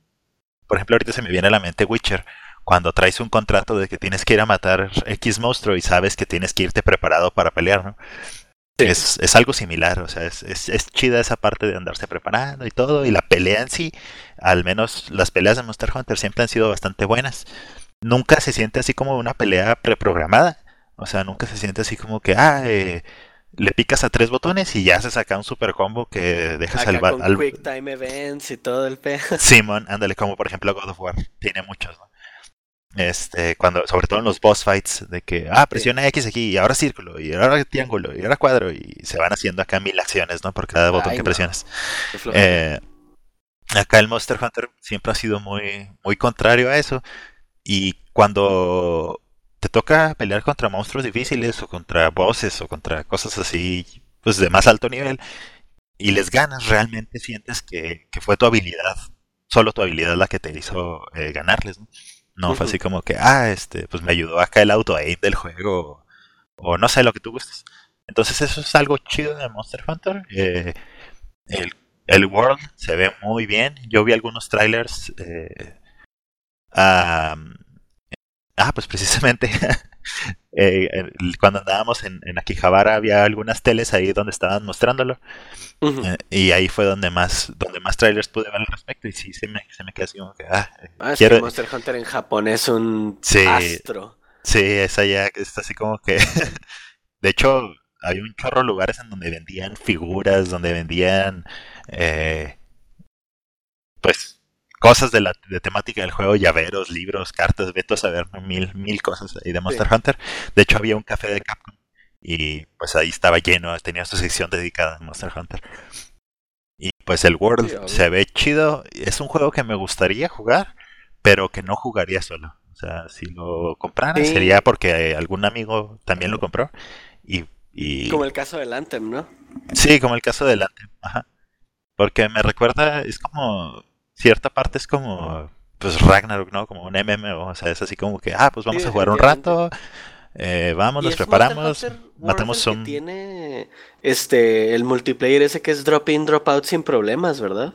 Por ejemplo ahorita se me viene a la mente Witcher cuando traes un contrato de que tienes que ir a matar X monstruo y sabes que tienes que irte preparado para pelear, ¿no? Es, es, algo similar, o sea, es, es, es, chida esa parte de andarse preparando y todo, y la pelea en sí, al menos las peleas de Monster Hunter siempre han sido bastante buenas. Nunca se siente así como una pelea preprogramada, o sea, nunca se siente así como que, ah, eh, le picas a tres botones y ya se saca un super combo que dejas Acá al, con al... Quick Time Events y todo el pe. Simon, ándale, como por ejemplo God of War, tiene muchos, ¿no? Este, cuando, sobre todo en los boss fights, de que, ah, presiona X aquí, y ahora círculo, y ahora triángulo, y ahora cuadro, y se van haciendo acá mil acciones, ¿no? Por cada botón Ay, que no. flojera. Eh, acá el Monster Hunter siempre ha sido muy, muy contrario a eso. Y cuando te toca pelear contra monstruos difíciles o contra bosses o contra cosas así, pues de más alto nivel, y les ganas, realmente sientes que, que fue tu habilidad, solo tu habilidad la que te hizo eh, ganarles, ¿no? No fue así como que, ah, este, pues me ayudó acá el auto aim del juego, o, o no sé lo que tú gustes. Entonces eso es algo chido de Monster Hunter. eh, el, el world se ve muy bien. Yo vi algunos trailers. eh, ah, pues precisamente eh, cuando andábamos en, en Akihabara había algunas teles ahí donde estaban mostrándolo. Eh, y ahí fue donde más, donde más trailers pude ver al respecto. Y sí, se me, se me quedó así como que, ah, eh, Ah, es quiero, que Monster Hunter en Japón es un Sí. astro. Sí, esa ya está así como que. de hecho, había un chorro de lugares en donde vendían figuras, donde vendían. eh, pues. Cosas de la de temática del juego, llaveros, libros, cartas, veto a saber, mil, mil cosas ahí de Monster Hunter. De hecho, había un café de Capcom y pues ahí estaba lleno, tenía su sección dedicada a Monster Hunter. Y pues el World Sí, se ve chido, es un juego que me gustaría jugar, pero que no jugaría solo. O sea, si lo comprara Sí. sería porque eh, algún amigo también lo compró. Y, y- Como el caso del Anthem, ¿no? sí, como el caso del Anthem. Ajá. Porque me recuerda, es como, cierta parte es como, pues Ragnarok, ¿no? Como un MMO. O sea, es así como que, ah, pues vamos Sí, a jugar un rato. eh, vamos, nos preparamos, Hunter un... tiene este el multiplayer ese que es drop in drop out sin problemas, ¿verdad?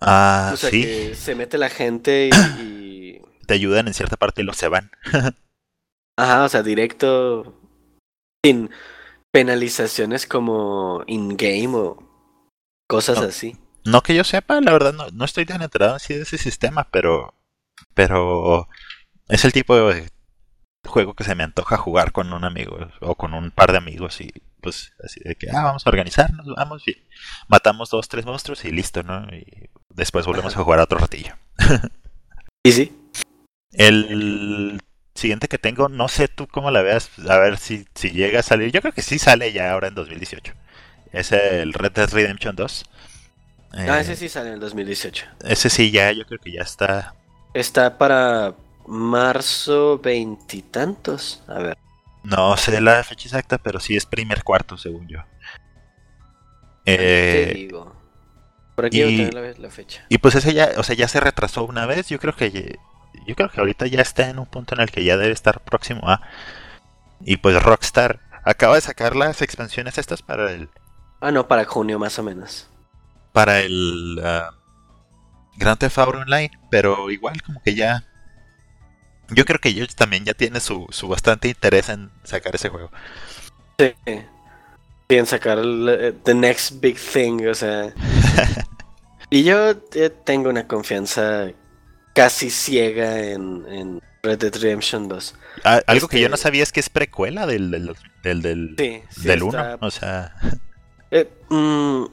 Ah, o sea sí, que se mete la gente y, y- te ayudan en cierta parte y luego se van. ajá, o sea, directo sin penalizaciones como in game o cosas No. así. No que yo sepa, la verdad no, no estoy tan enterado así de ese sistema, pero pero es el tipo de juego que se me antoja jugar con un amigo o con un par de amigos y pues así de que ah, vamos a organizarnos, vamos y matamos dos, tres monstruos y listo, ¿no? Y después volvemos a jugar otro ratillo. Y sí. El siguiente que tengo, no sé tú cómo la veas, a ver si, si llega a salir. Yo creo que sí sale ya ahora en 2018. Es el Red Dead Redemption 2. Ah, Eh, ese sí sale en el 2018. Ese sí, ya, yo creo que ya está. Está para marzo veintitantos. A ver. No sé la fecha exacta, pero sí es primer cuarto, según yo. te Eh, digo. Por aquí y- a la, la fecha. y pues ese ya, o sea, ya se retrasó una vez. Yo creo que yo creo que ahorita ya está en un punto en el que ya debe estar próximo a. Y pues Rockstar acaba de sacar las expansiones estas para el Ah, no, para junio más o menos. Para el ah, Grand Theft Auto Online, pero igual como que ya yo creo que ellos también ya tienen su, su bastante interés en sacar ese juego. Sí. Bien, sacar el, eh, the next big thing, o sea. y yo eh, tengo una confianza casi ciega en, en Red Dead Redemption 2. Ah, Algo que yo Este- no sabía es que es precuela del del, del, del, Sí, sí del está- 1, o sea, Eh, mm,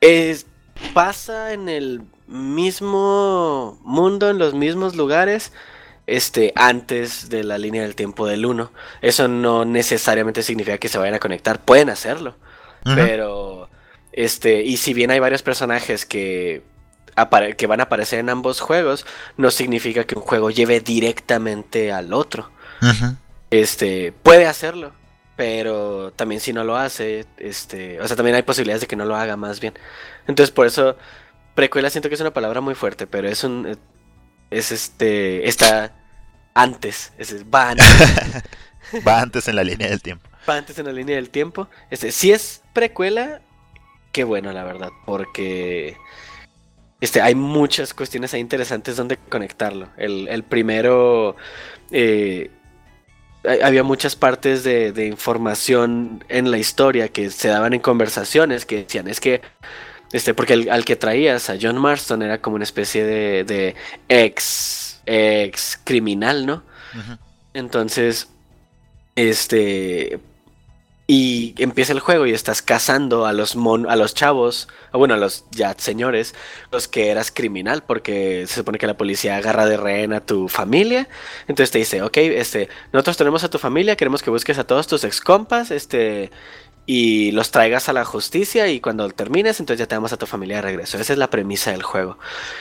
es- pasa en el mismo mundo, en los mismos lugares, este, antes de la línea del tiempo del 1. Eso no necesariamente significa que se vayan a conectar, pueden hacerlo, pero, este, y si bien hay varios personajes que, que van a aparecer en ambos juegos, no significa que un juego lleve directamente al otro. Este, puede hacerlo, pero también si no lo hace, este, o sea, también hay posibilidades de que no lo haga más bien. Entonces, por eso, precuela siento que es una palabra muy fuerte, pero es un, eh, es este, está antes, es, va antes, Va antes en la línea del tiempo. va antes en la línea del tiempo. Este, si es precuela, qué bueno, la verdad, porque este, hay muchas cuestiones ahí interesantes donde conectarlo. El, el primero, eh, había muchas partes de, de, información en la historia que se daban en conversaciones que decían, es que, este, porque el, al que traías a John Marston era como una especie de, de ex, ex criminal, ¿no? Uh -huh. Entonces, este, y empieza el juego y estás cazando a los mon a los chavos, bueno, a los ya señores, los que eras criminal, porque se supone que la policía agarra de rehén a tu familia. Entonces te dice, ok, este, nosotros tenemos a tu familia, queremos que busques a todos tus ex compas, este, y los traigas a la justicia y cuando termines entonces ya te damos a tu familia de regreso. Esa es la premisa del juego.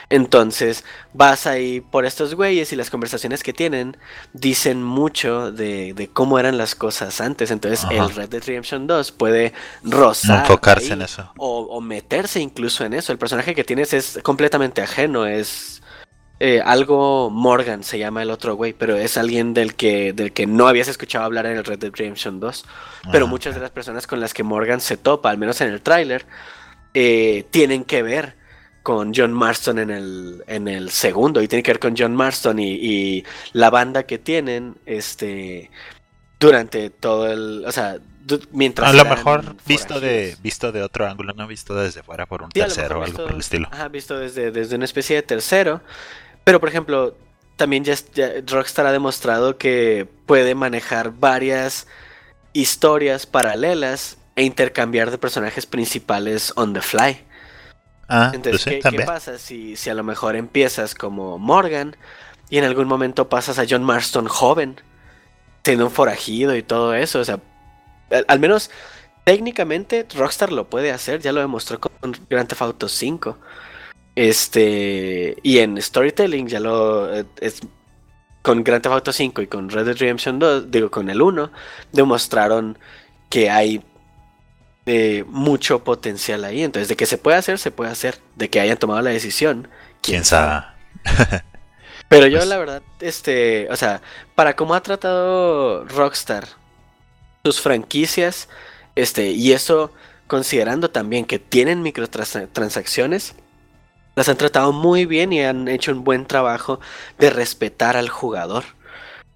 Entonces vas ahí por estos güeyes y las conversaciones que tienen dicen mucho de, de cómo eran las cosas antes. Entonces Ajá. el Red Dead Redemption 2 puede rozar. Enfocarse ahí, en eso. O, o, meterse incluso en eso. El personaje que tienes es completamente ajeno, es... Eh, algo Morgan se llama el otro güey, pero es alguien del que, del que no habías escuchado hablar en el Red Dead Redemption 2. Pero ah, muchas de las personas con las que Morgan se topa, al menos en el tráiler, eh, tienen que ver con John Marston en el, en el segundo. Y tienen que ver con John Marston y, y la banda que tienen este durante todo el. O sea, mientras a lo mejor visto de visto de otro ángulo no visto desde fuera por un sí, tercero o algo por el estilo ajá, visto desde, desde una especie de tercero pero por ejemplo, también ya, ya, Rockstar ha demostrado que puede manejar varias historias paralelas e intercambiar de personajes principales on the fly. Ah, Entonces, ¿qué, ¿qué, pasa si, si a lo mejor empiezas como Morgan y en algún momento pasas a John Marston joven, siendo un forajido y todo eso? O sea, al, al menos técnicamente Rockstar lo puede hacer, ya lo demostró con Grand Theft Auto 5. Este, y en storytelling ya lo es con Grand Theft Auto 5 y con Red Dead Redemption 2, digo con el 1, demostraron que hay eh, mucho potencial ahí. Entonces, de que se puede hacer, se puede hacer. De que hayan tomado la decisión, quién, ¿Quién sabe. Pero yo, pues... la verdad, este, o sea, para cómo ha tratado Rockstar sus franquicias, este, y eso considerando también que tienen microtransacciones, las han tratado muy bien y han hecho un buen trabajo de respetar al jugador.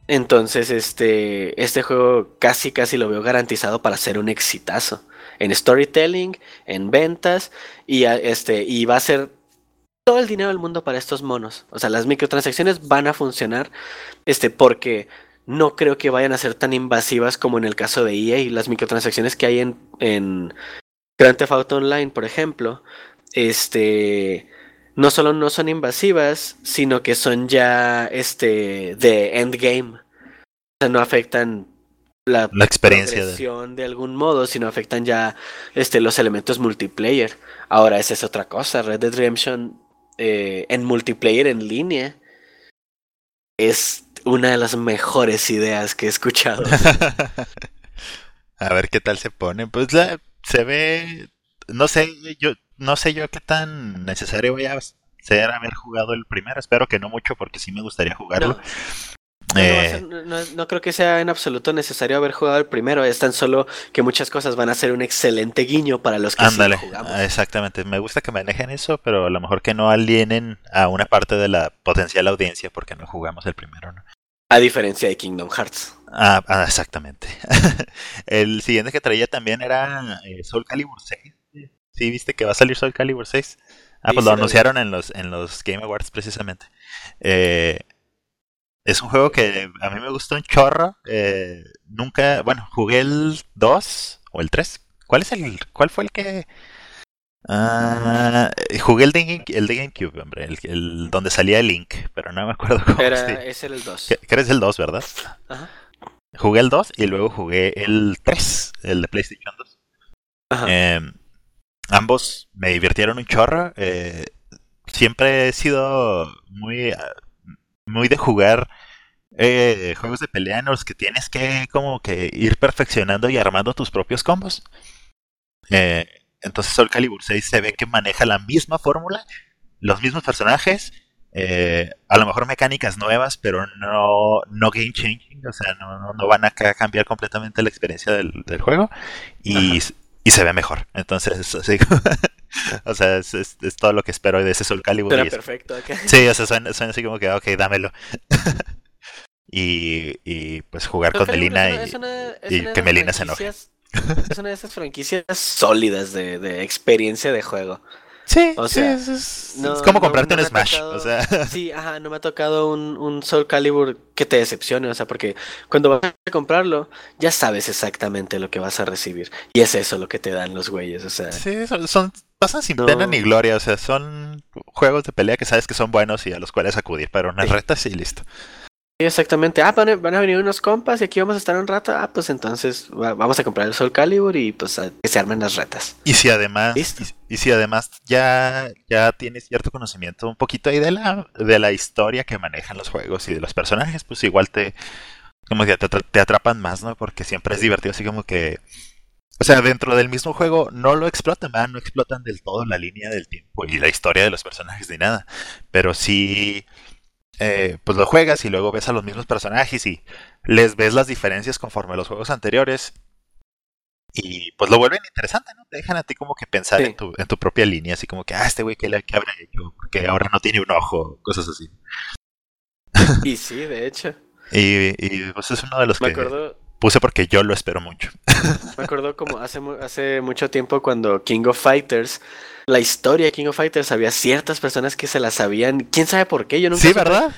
Entonces, este, este juego casi casi lo veo garantizado para ser un exitazo. En storytelling, en ventas, y, este, y va a ser todo el dinero del mundo para estos monos. O sea, las microtransacciones van a funcionar. Este, porque no creo que vayan a ser tan invasivas como en el caso de EA. Las microtransacciones que hay en, en Grand Theft Auto Online, por ejemplo, este no solo no son invasivas, sino que son ya este de endgame. O sea, no afectan la, la experiencia de... de... algún modo, sino afectan ya este los elementos multiplayer. Ahora esa es otra cosa, Red Dead Redemption eh, en multiplayer en línea es una de las mejores ideas que he escuchado. A ver qué tal se pone. Pues la, se ve, no sé, yo no sé yo qué tan necesario voy a ser haber jugado el primero. Espero que no mucho porque sí me gustaría jugarlo. No. Eh... No, no, no, creo que sea en absoluto necesario haber jugado el primero. Es tan solo que muchas cosas van a ser un excelente guiño para los que Ándale, sí jugamos. Exactamente. Me gusta que manejen eso, pero a lo mejor que no alienen a una parte de la potencial audiencia porque no jugamos el primero. ¿no? A diferencia de Kingdom Hearts. Ah, ah exactamente. el siguiente que traía también era eh, Soul Calibur 6. Sí, viste que va a salir Soul Calibur 6. Ah, pues sí, lo anunciaron en los, en los Game Awards precisamente. Eh, es un juego que a mí me gustó un chorro. Eh, nunca, bueno, jugué el 2 o el 3. ¿Cuál es el, cuál fue el que? Uh, jugué el de, el de GameCube, hombre, el, el, donde salía el Link, pero no me acuerdo cómo. Era, sí. ese era el 2. Que, que eres el 2, ¿verdad? Ajá. Jugué el 2 y luego jugué el 3, el de PlayStation 2. Ajá. Eh, ambos me divirtieron un chorro. Eh, siempre he sido muy, muy de jugar eh, juegos de pelea en los que tienes que como que ir perfeccionando y armando tus propios combos. Eh, entonces Soul Calibur 6 se ve que maneja la misma fórmula, los mismos personajes, eh, a lo mejor mecánicas nuevas, pero no, no game changing, o sea, no, no, van a cambiar completamente la experiencia del, del juego. Y Ajá y se ve mejor. Entonces, así, o sea, es, es, todo lo que espero de ese Soul Calibur. Suena perfecto. Okay. Sí, o sea, suena, así como que, ok, dámelo. y, y pues jugar con Melina y, y que Melina se enoje. Es una de esas franquicias sólidas de, de experiencia de juego. Sí, o sea, es, como comprarte un Smash. o sea. Sí, ajá, no me ha tocado un, un, Soul Calibur que te decepcione. O sea, porque cuando vas a comprarlo, ya sabes exactamente lo que vas a recibir. Y es eso lo que te dan los güeyes. O sea. Sí, son, pasan sin pena ni gloria. O sea, son juegos de pelea que sabes que son buenos y a los cuales acudir. Pero una reta sí, listo exactamente. Ah, van a, venir unos compas y aquí vamos a estar un rato. Ah, pues entonces vamos a comprar el Soul Calibur y pues que se armen las retas. Y si además, y, si además ya, ya tienes cierto conocimiento un poquito ahí de la, de la historia que manejan los juegos y de los personajes, pues igual te, como que te, te atrapan más, ¿no? Porque siempre es divertido, así como que o sea, dentro del mismo juego no lo explotan, ¿verdad? No explotan del todo la línea del tiempo y la historia de los personajes ni nada. Pero sí, eh, pues lo juegas y luego ves a los mismos personajes y les ves las diferencias conforme a los juegos anteriores. Y pues lo vuelven interesante, ¿no? Te dejan a ti como que pensar en, tu, en tu propia línea, así como que, ah, este güey, ¿qué, ¿qué habrá hecho? Porque ahora no tiene un ojo, cosas así. Y sí, de hecho. y, y pues es uno de los que puse porque yo lo espero mucho. Me acuerdo como hace, hace mucho tiempo cuando King of Fighters la historia de King of Fighters había ciertas personas que se la sabían. ¿Quién sabe por qué? Yo nunca Sí, ¿verdad?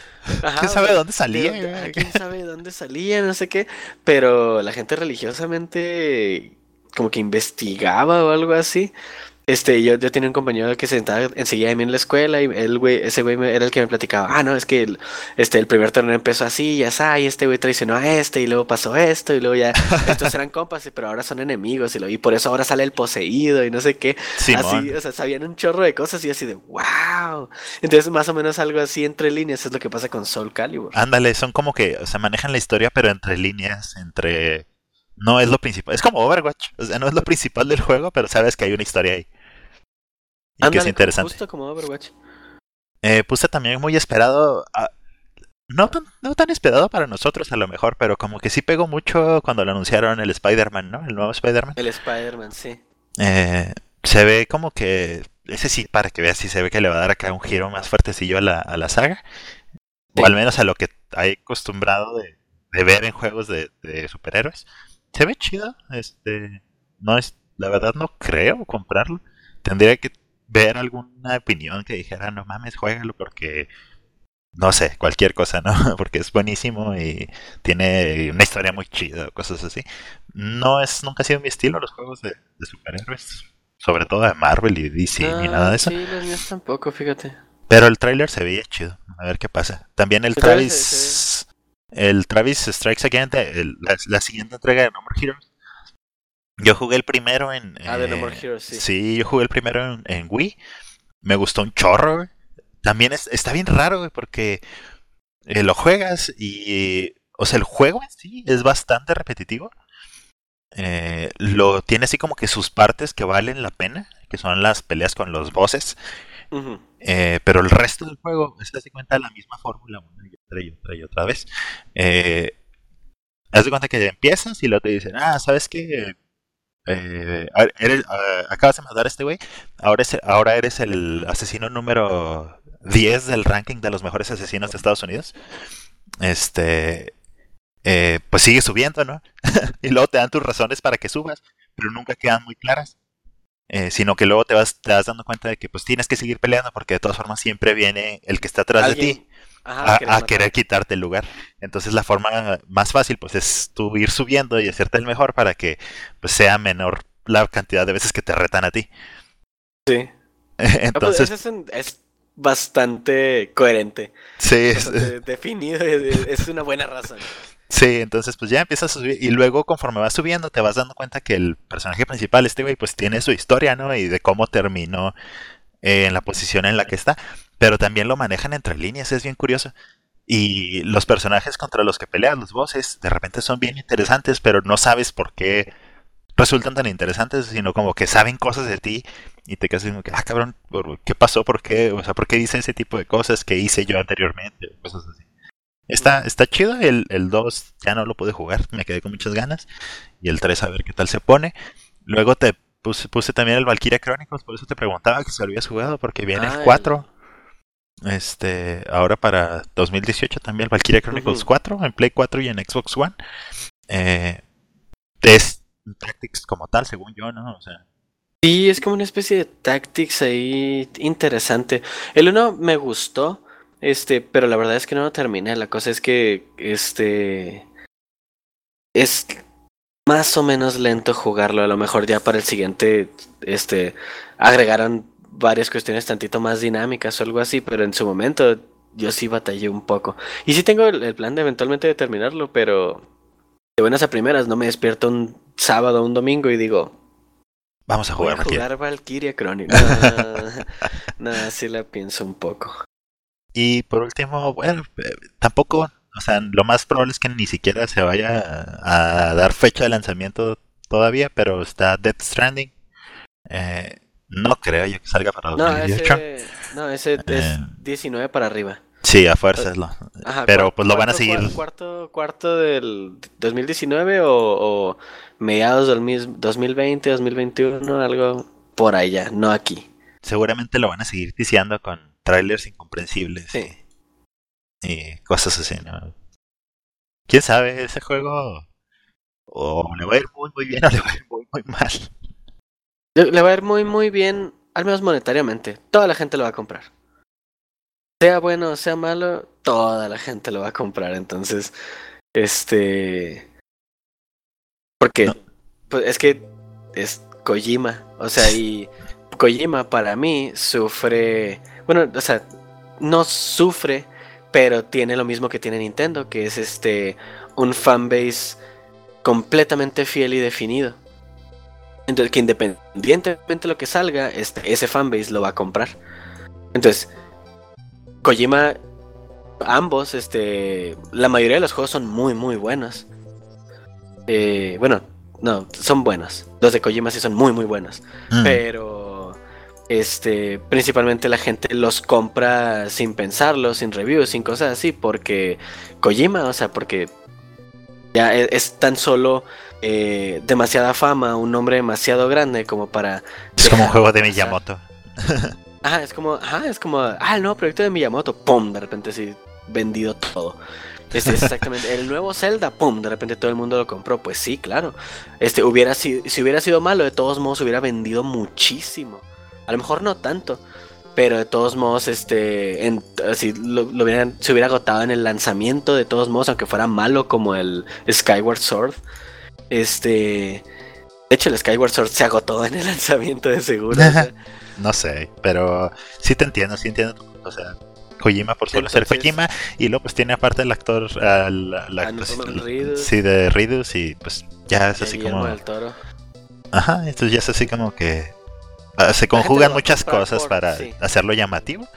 ¿Quién sabe de dónde salía? ¿Quién sabe de dónde salía? No sé qué. Pero la gente religiosamente como que investigaba o algo así. Este, yo, yo tenía un compañero que se sentaba enseguida de mí en la escuela y el güey, ese güey era el que me platicaba, ah, no, es que el, este, el primer torneo empezó así, ya está, y este güey traicionó a este, y luego pasó esto, y luego ya, estos eran compas, pero ahora son enemigos, y, lo, y por eso ahora sale el poseído, y no sé qué. Así, o sea, sabían un chorro de cosas y así de, wow. Entonces, más o menos algo así entre líneas es lo que pasa con Soul Calibur. Ándale, son como que, o sea, manejan la historia, pero entre líneas, entre... No es lo principal, es como Overwatch, o sea, no es lo principal del juego, pero sabes que hay una historia ahí. Y que es interesante. Justo como Overwatch. Eh, puse también muy esperado. no, tan, no tan esperado para nosotros a lo mejor, pero como que sí pegó mucho cuando lo anunciaron el Spider-Man, ¿no? El nuevo Spider-Man. El Spider-Man, sí. Eh, se ve como que. Ese sí, para que veas si se ve que le va a dar acá un giro más fuertecillo a la, a la saga. O al menos a lo que hay acostumbrado de, de ver en juegos de, de, superhéroes. Se ve chido. Este. No es. La verdad no creo comprarlo. Tendría que ver alguna opinión que dijera, no mames, juégalo porque, no sé, cualquier cosa, ¿no? Porque es buenísimo y tiene una historia muy chida, cosas así. No es, nunca ha sido mi estilo los juegos de, superhéroes, sobre todo de Marvel y DC ni nada de eso. Sí, los míos tampoco, fíjate. Pero el tráiler se veía chido, a ver qué pasa. También el Travis... El Travis Strikes Again, la, la, siguiente entrega de No More Heroes, yo jugué el primero en. Ah, de No More Heroes, sí. Sí, yo jugué el primero en, Wii. Me gustó un chorro, También está bien raro, güey, porque eh, lo juegas y. O sea, el juego en sí es bastante repetitivo. Eh, lo tiene así como que sus partes que valen la pena, que son las peleas con los bosses. Eh, pero el resto del juego es de cuenta la misma fórmula una y otra y otra y otra vez. haz de cuenta que empiezas y luego te dicen, ah, ¿sabes qué? Eh, eres, acabas de matar a este güey, ahora, ahora eres el asesino número 10 del ranking de los mejores asesinos de Estados Unidos. Este, eh, pues sigue subiendo, ¿no? y luego te dan tus razones para que subas, pero nunca quedan muy claras. Eh, sino que luego te vas, te vas dando cuenta de que pues tienes que seguir peleando porque de todas formas siempre viene el que está atrás de ti a, querer quitarte el lugar. Entonces la forma más fácil pues es tú ir subiendo y hacerte el mejor para que pues sea menor la cantidad de veces que te retan a ti. Sí. Entonces es, bastante coherente. Sí, es, definido, es una buena razón. Sí, entonces pues ya empiezas a subir y luego conforme vas subiendo te vas dando cuenta que el personaje principal, este güey, pues tiene su historia, ¿no? Y de cómo terminó en la posición en la que está pero también lo manejan entre líneas, es bien curioso. Y los personajes contra los que pelean los bosses de repente son bien interesantes, pero no sabes por qué resultan tan interesantes, sino como que saben cosas de ti y te quedas como que, ah, cabrón, ¿qué pasó? ¿Por qué? O sea, ¿por qué dice ese tipo de cosas que hice yo anteriormente? Cosas así. Está, está chido, el, el 2 ya no lo pude jugar, me quedé con muchas ganas. Y el 3 a ver qué tal se pone. Luego te puse, puse también el Valkyria Chronicles, por eso te preguntaba que si lo habías jugado, porque viene Ah, el el- 4. Este, ahora para 2018 también Valkyria Chronicles Ujú. 4 en Play 4 y en Xbox One. Eh, es Tactics como tal, según yo, ¿no? O sea, Sí, es como una especie de tactics ahí interesante. El uno me gustó, este, pero la verdad es que no lo terminé. La cosa es que, este, es más o menos lento jugarlo. A lo mejor ya para el siguiente, este, agregaron varias cuestiones tantito más dinámicas o algo así, pero en su momento yo sí batallé un poco. Y sí tengo el, el plan de eventualmente de terminarlo, pero de buenas a primeras no me despierto un sábado o un domingo y digo, vamos a Voy jugar a Valkyria. jugar Valkyria Chronicles. No, no, sí la pienso un poco. Y por último, bueno, eh, tampoco, o sea, lo más probable es que ni siquiera se vaya a, a dar fecha de lanzamiento todavía, pero está Death Stranding. Eh, no creo yo que salga para No, 2018. ese, no, ese es Eh. 19 para arriba. Sí, a fuerzas lo. Ajá, pero pues lo van a seguir. cuar- Cuarto, cuarto del 2019 o, o mediados del mis- 2020, 2021, algo por allá, no aquí. Seguramente lo van a seguir ticiando con trailers incomprensibles Sí. y cosas así, ¿no? ¿Quién sabe? Ese juego o le va a ir muy muy bien o le va a ir muy muy mal. Le le va a ir muy, muy bien, al menos monetariamente. Toda la gente lo va a comprar. Sea bueno o sea malo, toda la gente lo va a comprar. Entonces, este. Porque, No. pues es que es Kojima. O sea, y Kojima para mí sufre. Bueno, o sea, no sufre, pero tiene lo mismo que tiene Nintendo, que es este. Un fanbase completamente fiel y definido. Entonces, que independientemente de lo que salga, este, ese fanbase lo va a comprar. Entonces, Kojima, ambos, este, la mayoría de los juegos son muy, muy buenos. Eh, bueno, no, son buenos. Los de Kojima sí son muy, muy buenos. Mm. Pero, este, principalmente la gente los compra sin pensarlo, sin reviews, sin cosas así, porque Kojima, o sea, porque ya e- es, tan solo eh, demasiada fama, un nombre demasiado grande como para... es como un juego de. Miyamoto. Ajá, es como, ajá, es como, ah, el nuevo proyecto de Miyamoto, pum, de repente sí, vendido todo. Este es exactamente, el nuevo Zelda, pum, de repente todo el mundo lo compró. Pues sí, claro. Este hubiera sido, si hubiera sido malo, de todos modos hubiera vendido muchísimo. A lo mejor no tanto, pero de todos modos, este, en, si lo, lo hubieran, se hubiera agotado en el lanzamiento, de todos modos, aunque fuera malo como el Skyward Sword. Este, de hecho, el Skyward Sword se agotó en el lanzamiento de seguro. o sea, No sé, pero sí te entiendo, sí entiendo. O sea, Kojima por solo ser Entonces- Kojima y luego pues tiene aparte el actor, al Reedus. sí, de Reedus y pues ya es así como... Toro. Ajá, entonces ya es así como que... ah, Se conjugan muchas cosas por- para sí. hacerlo llamativo.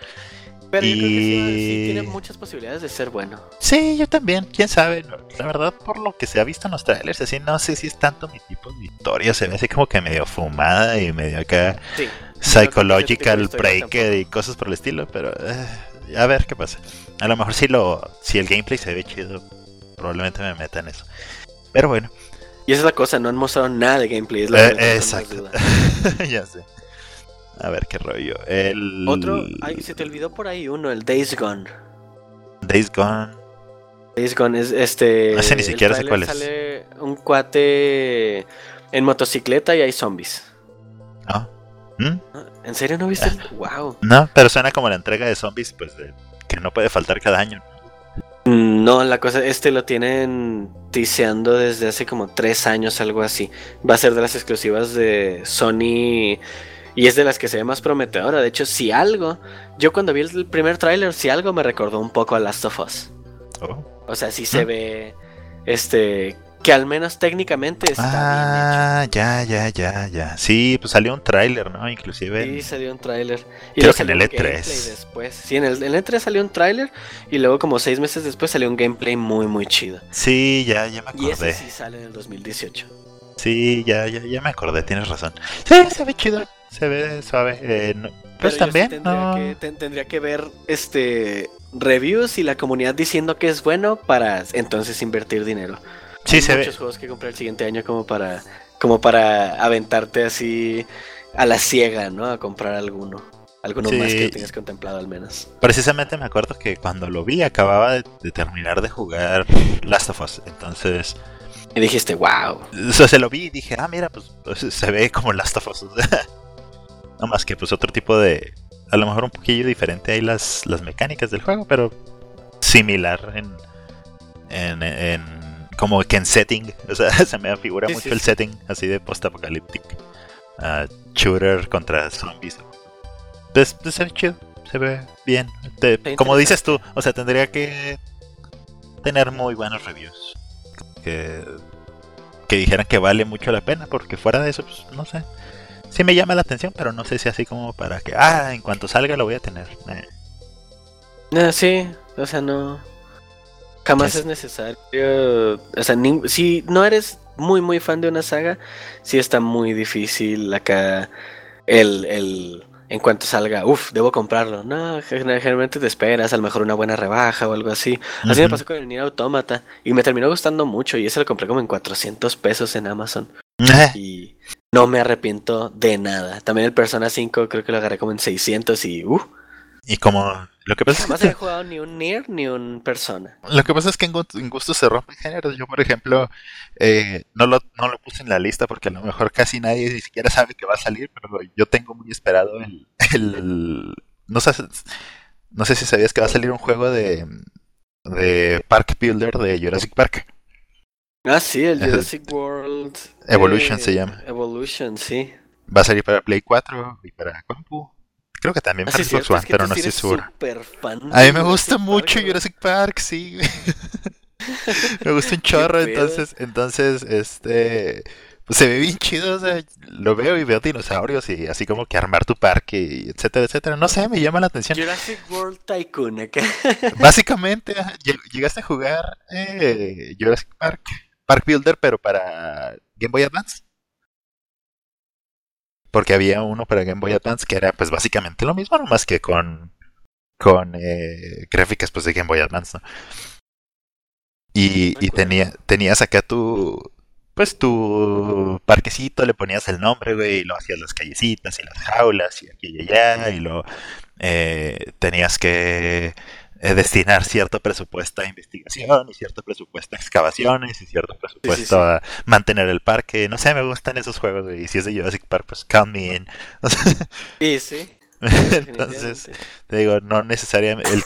Pero yo creo que sí, Y- tiene muchas posibilidades de ser bueno. Sí, yo también, quién sabe. La verdad, por lo que se ha visto en los trailers, así no sé si es tanto mi tipo de historia. Se ve así como que medio fumada y medio acá Sí. psychological breaker y cosas por el estilo, pero eh, a ver qué pasa. A lo mejor si lo si el gameplay se ve chido, probablemente me meta en eso. Pero bueno, Y esa es la cosa, no han mostrado nada de gameplay. Es lo eh, exacto. ya sé. A ver qué rollo. El Otro, ay, se te olvidó por ahí uno, el Days Gone. Days Gone. Days Gone es este. Ese ni siquiera sé cuál es. Sale un cuate en motocicleta y hay zombies. ¿No? ¿Mm? Ah, ¿En serio no viste? wow. No, pero suena como la entrega de zombies, pues de- que no puede faltar cada año. No, la cosa, este lo tienen tiseando desde hace como tres años, algo así. Va a ser de las exclusivas de Sony y es de las que se ve más prometedora. De hecho, si algo, yo cuando vi el primer tráiler, si algo me recordó un poco a Last of Us. Oh. O sea, sí se ¿Mm? ve, este, que al menos técnicamente está Ah, ya, ya, ya, ya. Sí, pues salió un tráiler, ¿no? Inclusive. bien hecho. Sí, salió un tráiler. Y Creo que en el salió un E3. gameplay después. Sí, en el, en el E3 salió un tráiler y luego como seis meses después salió un gameplay muy, muy chido. Sí, ya, ya me Y acordé. ese sí sale en el 2018. Sí, ya, ya, ya me acordé, tienes razón. Sí, se ve chido, se ve suave. Eh, no- Pero pues sí también, tendría, no. que, ten- tendría que ver este reviews y la comunidad diciendo que es bueno para entonces invertir dinero. Sí, Hay se ve. muchos juegos que comprar el siguiente año como para, como para aventarte así a la ciega, ¿no? A comprar alguno. Alguno más que tengas contemplado al menos. Precisamente me acuerdo que cuando lo vi acababa de, de terminar de jugar Last of Us. Entonces, Y dijiste, wow. o sea, se lo vi y dije, ah, mira, pues, pues, se ve como Last of Us. no más que pues otro tipo de... A lo mejor un poquillo diferente ahí las, las mecánicas del juego, pero similar en... en, en- como que en setting. O sea, se me figura Sí, mucho sí, el sí. setting así de post-apocalyptic. ah, shooter contra zombies. Pues, pues se ve chido, se ve bien. Te- como dices tú, o sea, tendría que tener muy buenos reviews. Que, que dijeran que vale mucho la pena, porque fuera de eso, pues no sé. Sí me llama la atención, pero no sé si así como para que, ah, en cuanto salga lo voy a tener. Eh, No, sí, o sea, no. Jamás Es- es necesario. O sea, nin- si no eres muy, muy fan de una saga, sí está muy difícil acá el. el en cuanto salga, uff, debo comprarlo. No, gen- generalmente te esperas, a lo mejor una buena rebaja o algo así. Así me pasó con el Nier Automata y me terminó gustando mucho y ese lo compré como en 400 pesos en Amazon y no me arrepiento de nada. También el Persona 5 creo que lo agarré como en 600 y uff, y como lo que pasa es jamás que había jugado ni un Nier ni un Persona. Lo que pasa es que en, gu- en gustos se rompen géneros. Yo, por ejemplo, eh, no, lo, no lo puse en la lista porque a lo mejor casi nadie ni siquiera sabe que va a salir, pero yo tengo muy esperado el... el- no, sé, no sé si sabías que va a salir un juego de, de Park Builder de Jurassic Park. Ah, sí, el. Jurassic World. Evolution se llama. Evolution, sí. Va a salir para Play 4 y para compu. Creo que también Ah, para Xbox One, es que pero no estoy seguro. A mí me gusta Jurassic mucho Park, Jurassic Park, sí. me gusta un chorro, entonces, entonces, este, pues se ve bien chido, o sea, lo veo y veo dinosaurios y así como que armar tu parque, y etcétera, etcétera. No sé, me llama la atención. Jurassic World Tycoon acá. Básicamente, llegaste a jugar eh, Jurassic Park, Park Builder, pero para Game Boy Advance. Porque había uno para Game Boy Advance que era pues básicamente lo mismo, nomás que con, con eh, gráficas pues de Game Boy Advance, ¿no? Y, tenía, tenías acá tu, pues tu parquecito, le ponías el nombre, güey, y lo hacías las callecitas y las jaulas y aquí y allá, y lo eh, tenías que eh, destinar cierto presupuesto a investigación y cierto presupuesto a excavaciones y cierto presupuesto sí. a mantener el parque. No sé, me gustan esos juegos, y si es de Jurassic Park, pues count me in. Sí, sí. Entonces, te digo, no necesariamente. El,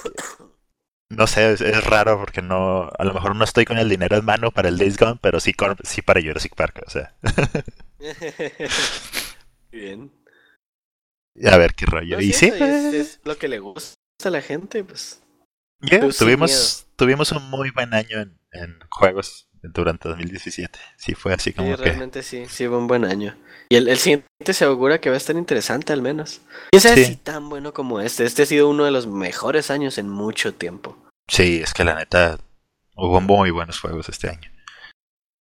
no sé, es, es raro porque no. A lo mejor no estoy con el dinero en mano para el Days Gone, pero sí, con, sí para Jurassic Park. O sea, Bien. a ver qué rollo. Y sí, sí, es, es lo que le gusta a la gente, pues. Sin tuvimos, tuvimos un muy buen año en, en juegos durante 2017. Sí, fue así Sí, como que. realmente sí, sí, fue un buen año. Y el, el siguiente se augura que va a estar interesante al menos. Y ese Sí. si tan bueno como este. Este ha sido uno de los mejores años en mucho tiempo. Sí, es que la neta hubo muy buenos juegos este año.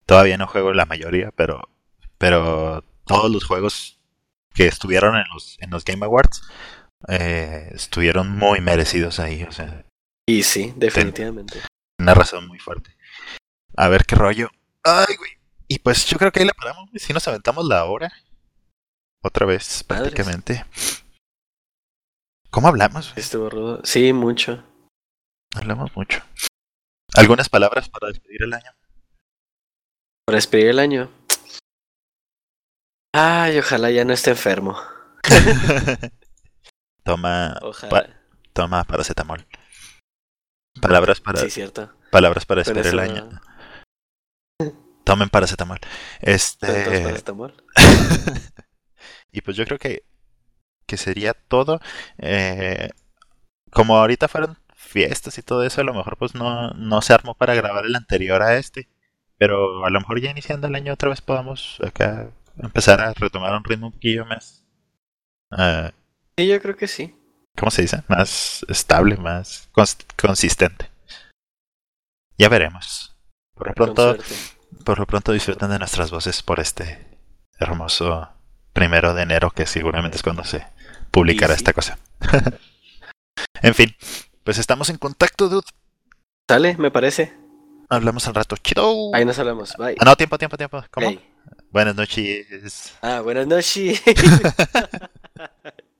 Todavía no juego la mayoría, pero pero todos los juegos que estuvieron en los en los Game Awards eh, estuvieron muy merecidos ahí, o sea, Y sí, definitivamente. una razón muy fuerte. A ver qué rollo. Ay, güey. Y pues yo creo que ahí la paramos, güey. Si nos aventamos la hora. Otra vez, Madres. prácticamente. ¿Cómo hablamos? güey? Estuvo rudo. Sí, mucho. Hablamos mucho. ¿Algunas palabras para despedir el año? Para despedir el año. Ay, ojalá ya no esté enfermo. toma, Ojalá. toma paracetamol. Palabras para, Sí, cierto. palabras para despedir el año. Tomen paracetamol. Este. paracetamol. y pues yo creo que, que sería todo. Eh, como ahorita fueron fiestas y todo eso, a lo mejor pues no, no se armó para grabar el anterior a este. Pero a lo mejor ya iniciando el año otra vez podamos acá empezar a retomar un ritmo un poquillo más. ah, Sí, yo creo que sí. ¿Cómo se dice? Más estable, más cons- consistente. Ya veremos. Por lo pronto, por lo pronto disfruten de nuestras voces por este hermoso primero de enero, que seguramente es cuando se publicará sí. esta cosa. en fin, pues estamos en contacto, dude. Sale, me parece. Hablamos al rato. Chido. Ahí nos hablamos. Bye. Ah, no, tiempo, tiempo, tiempo. ¿Cómo? Hey. Buenas noches. Ah, buenas noches.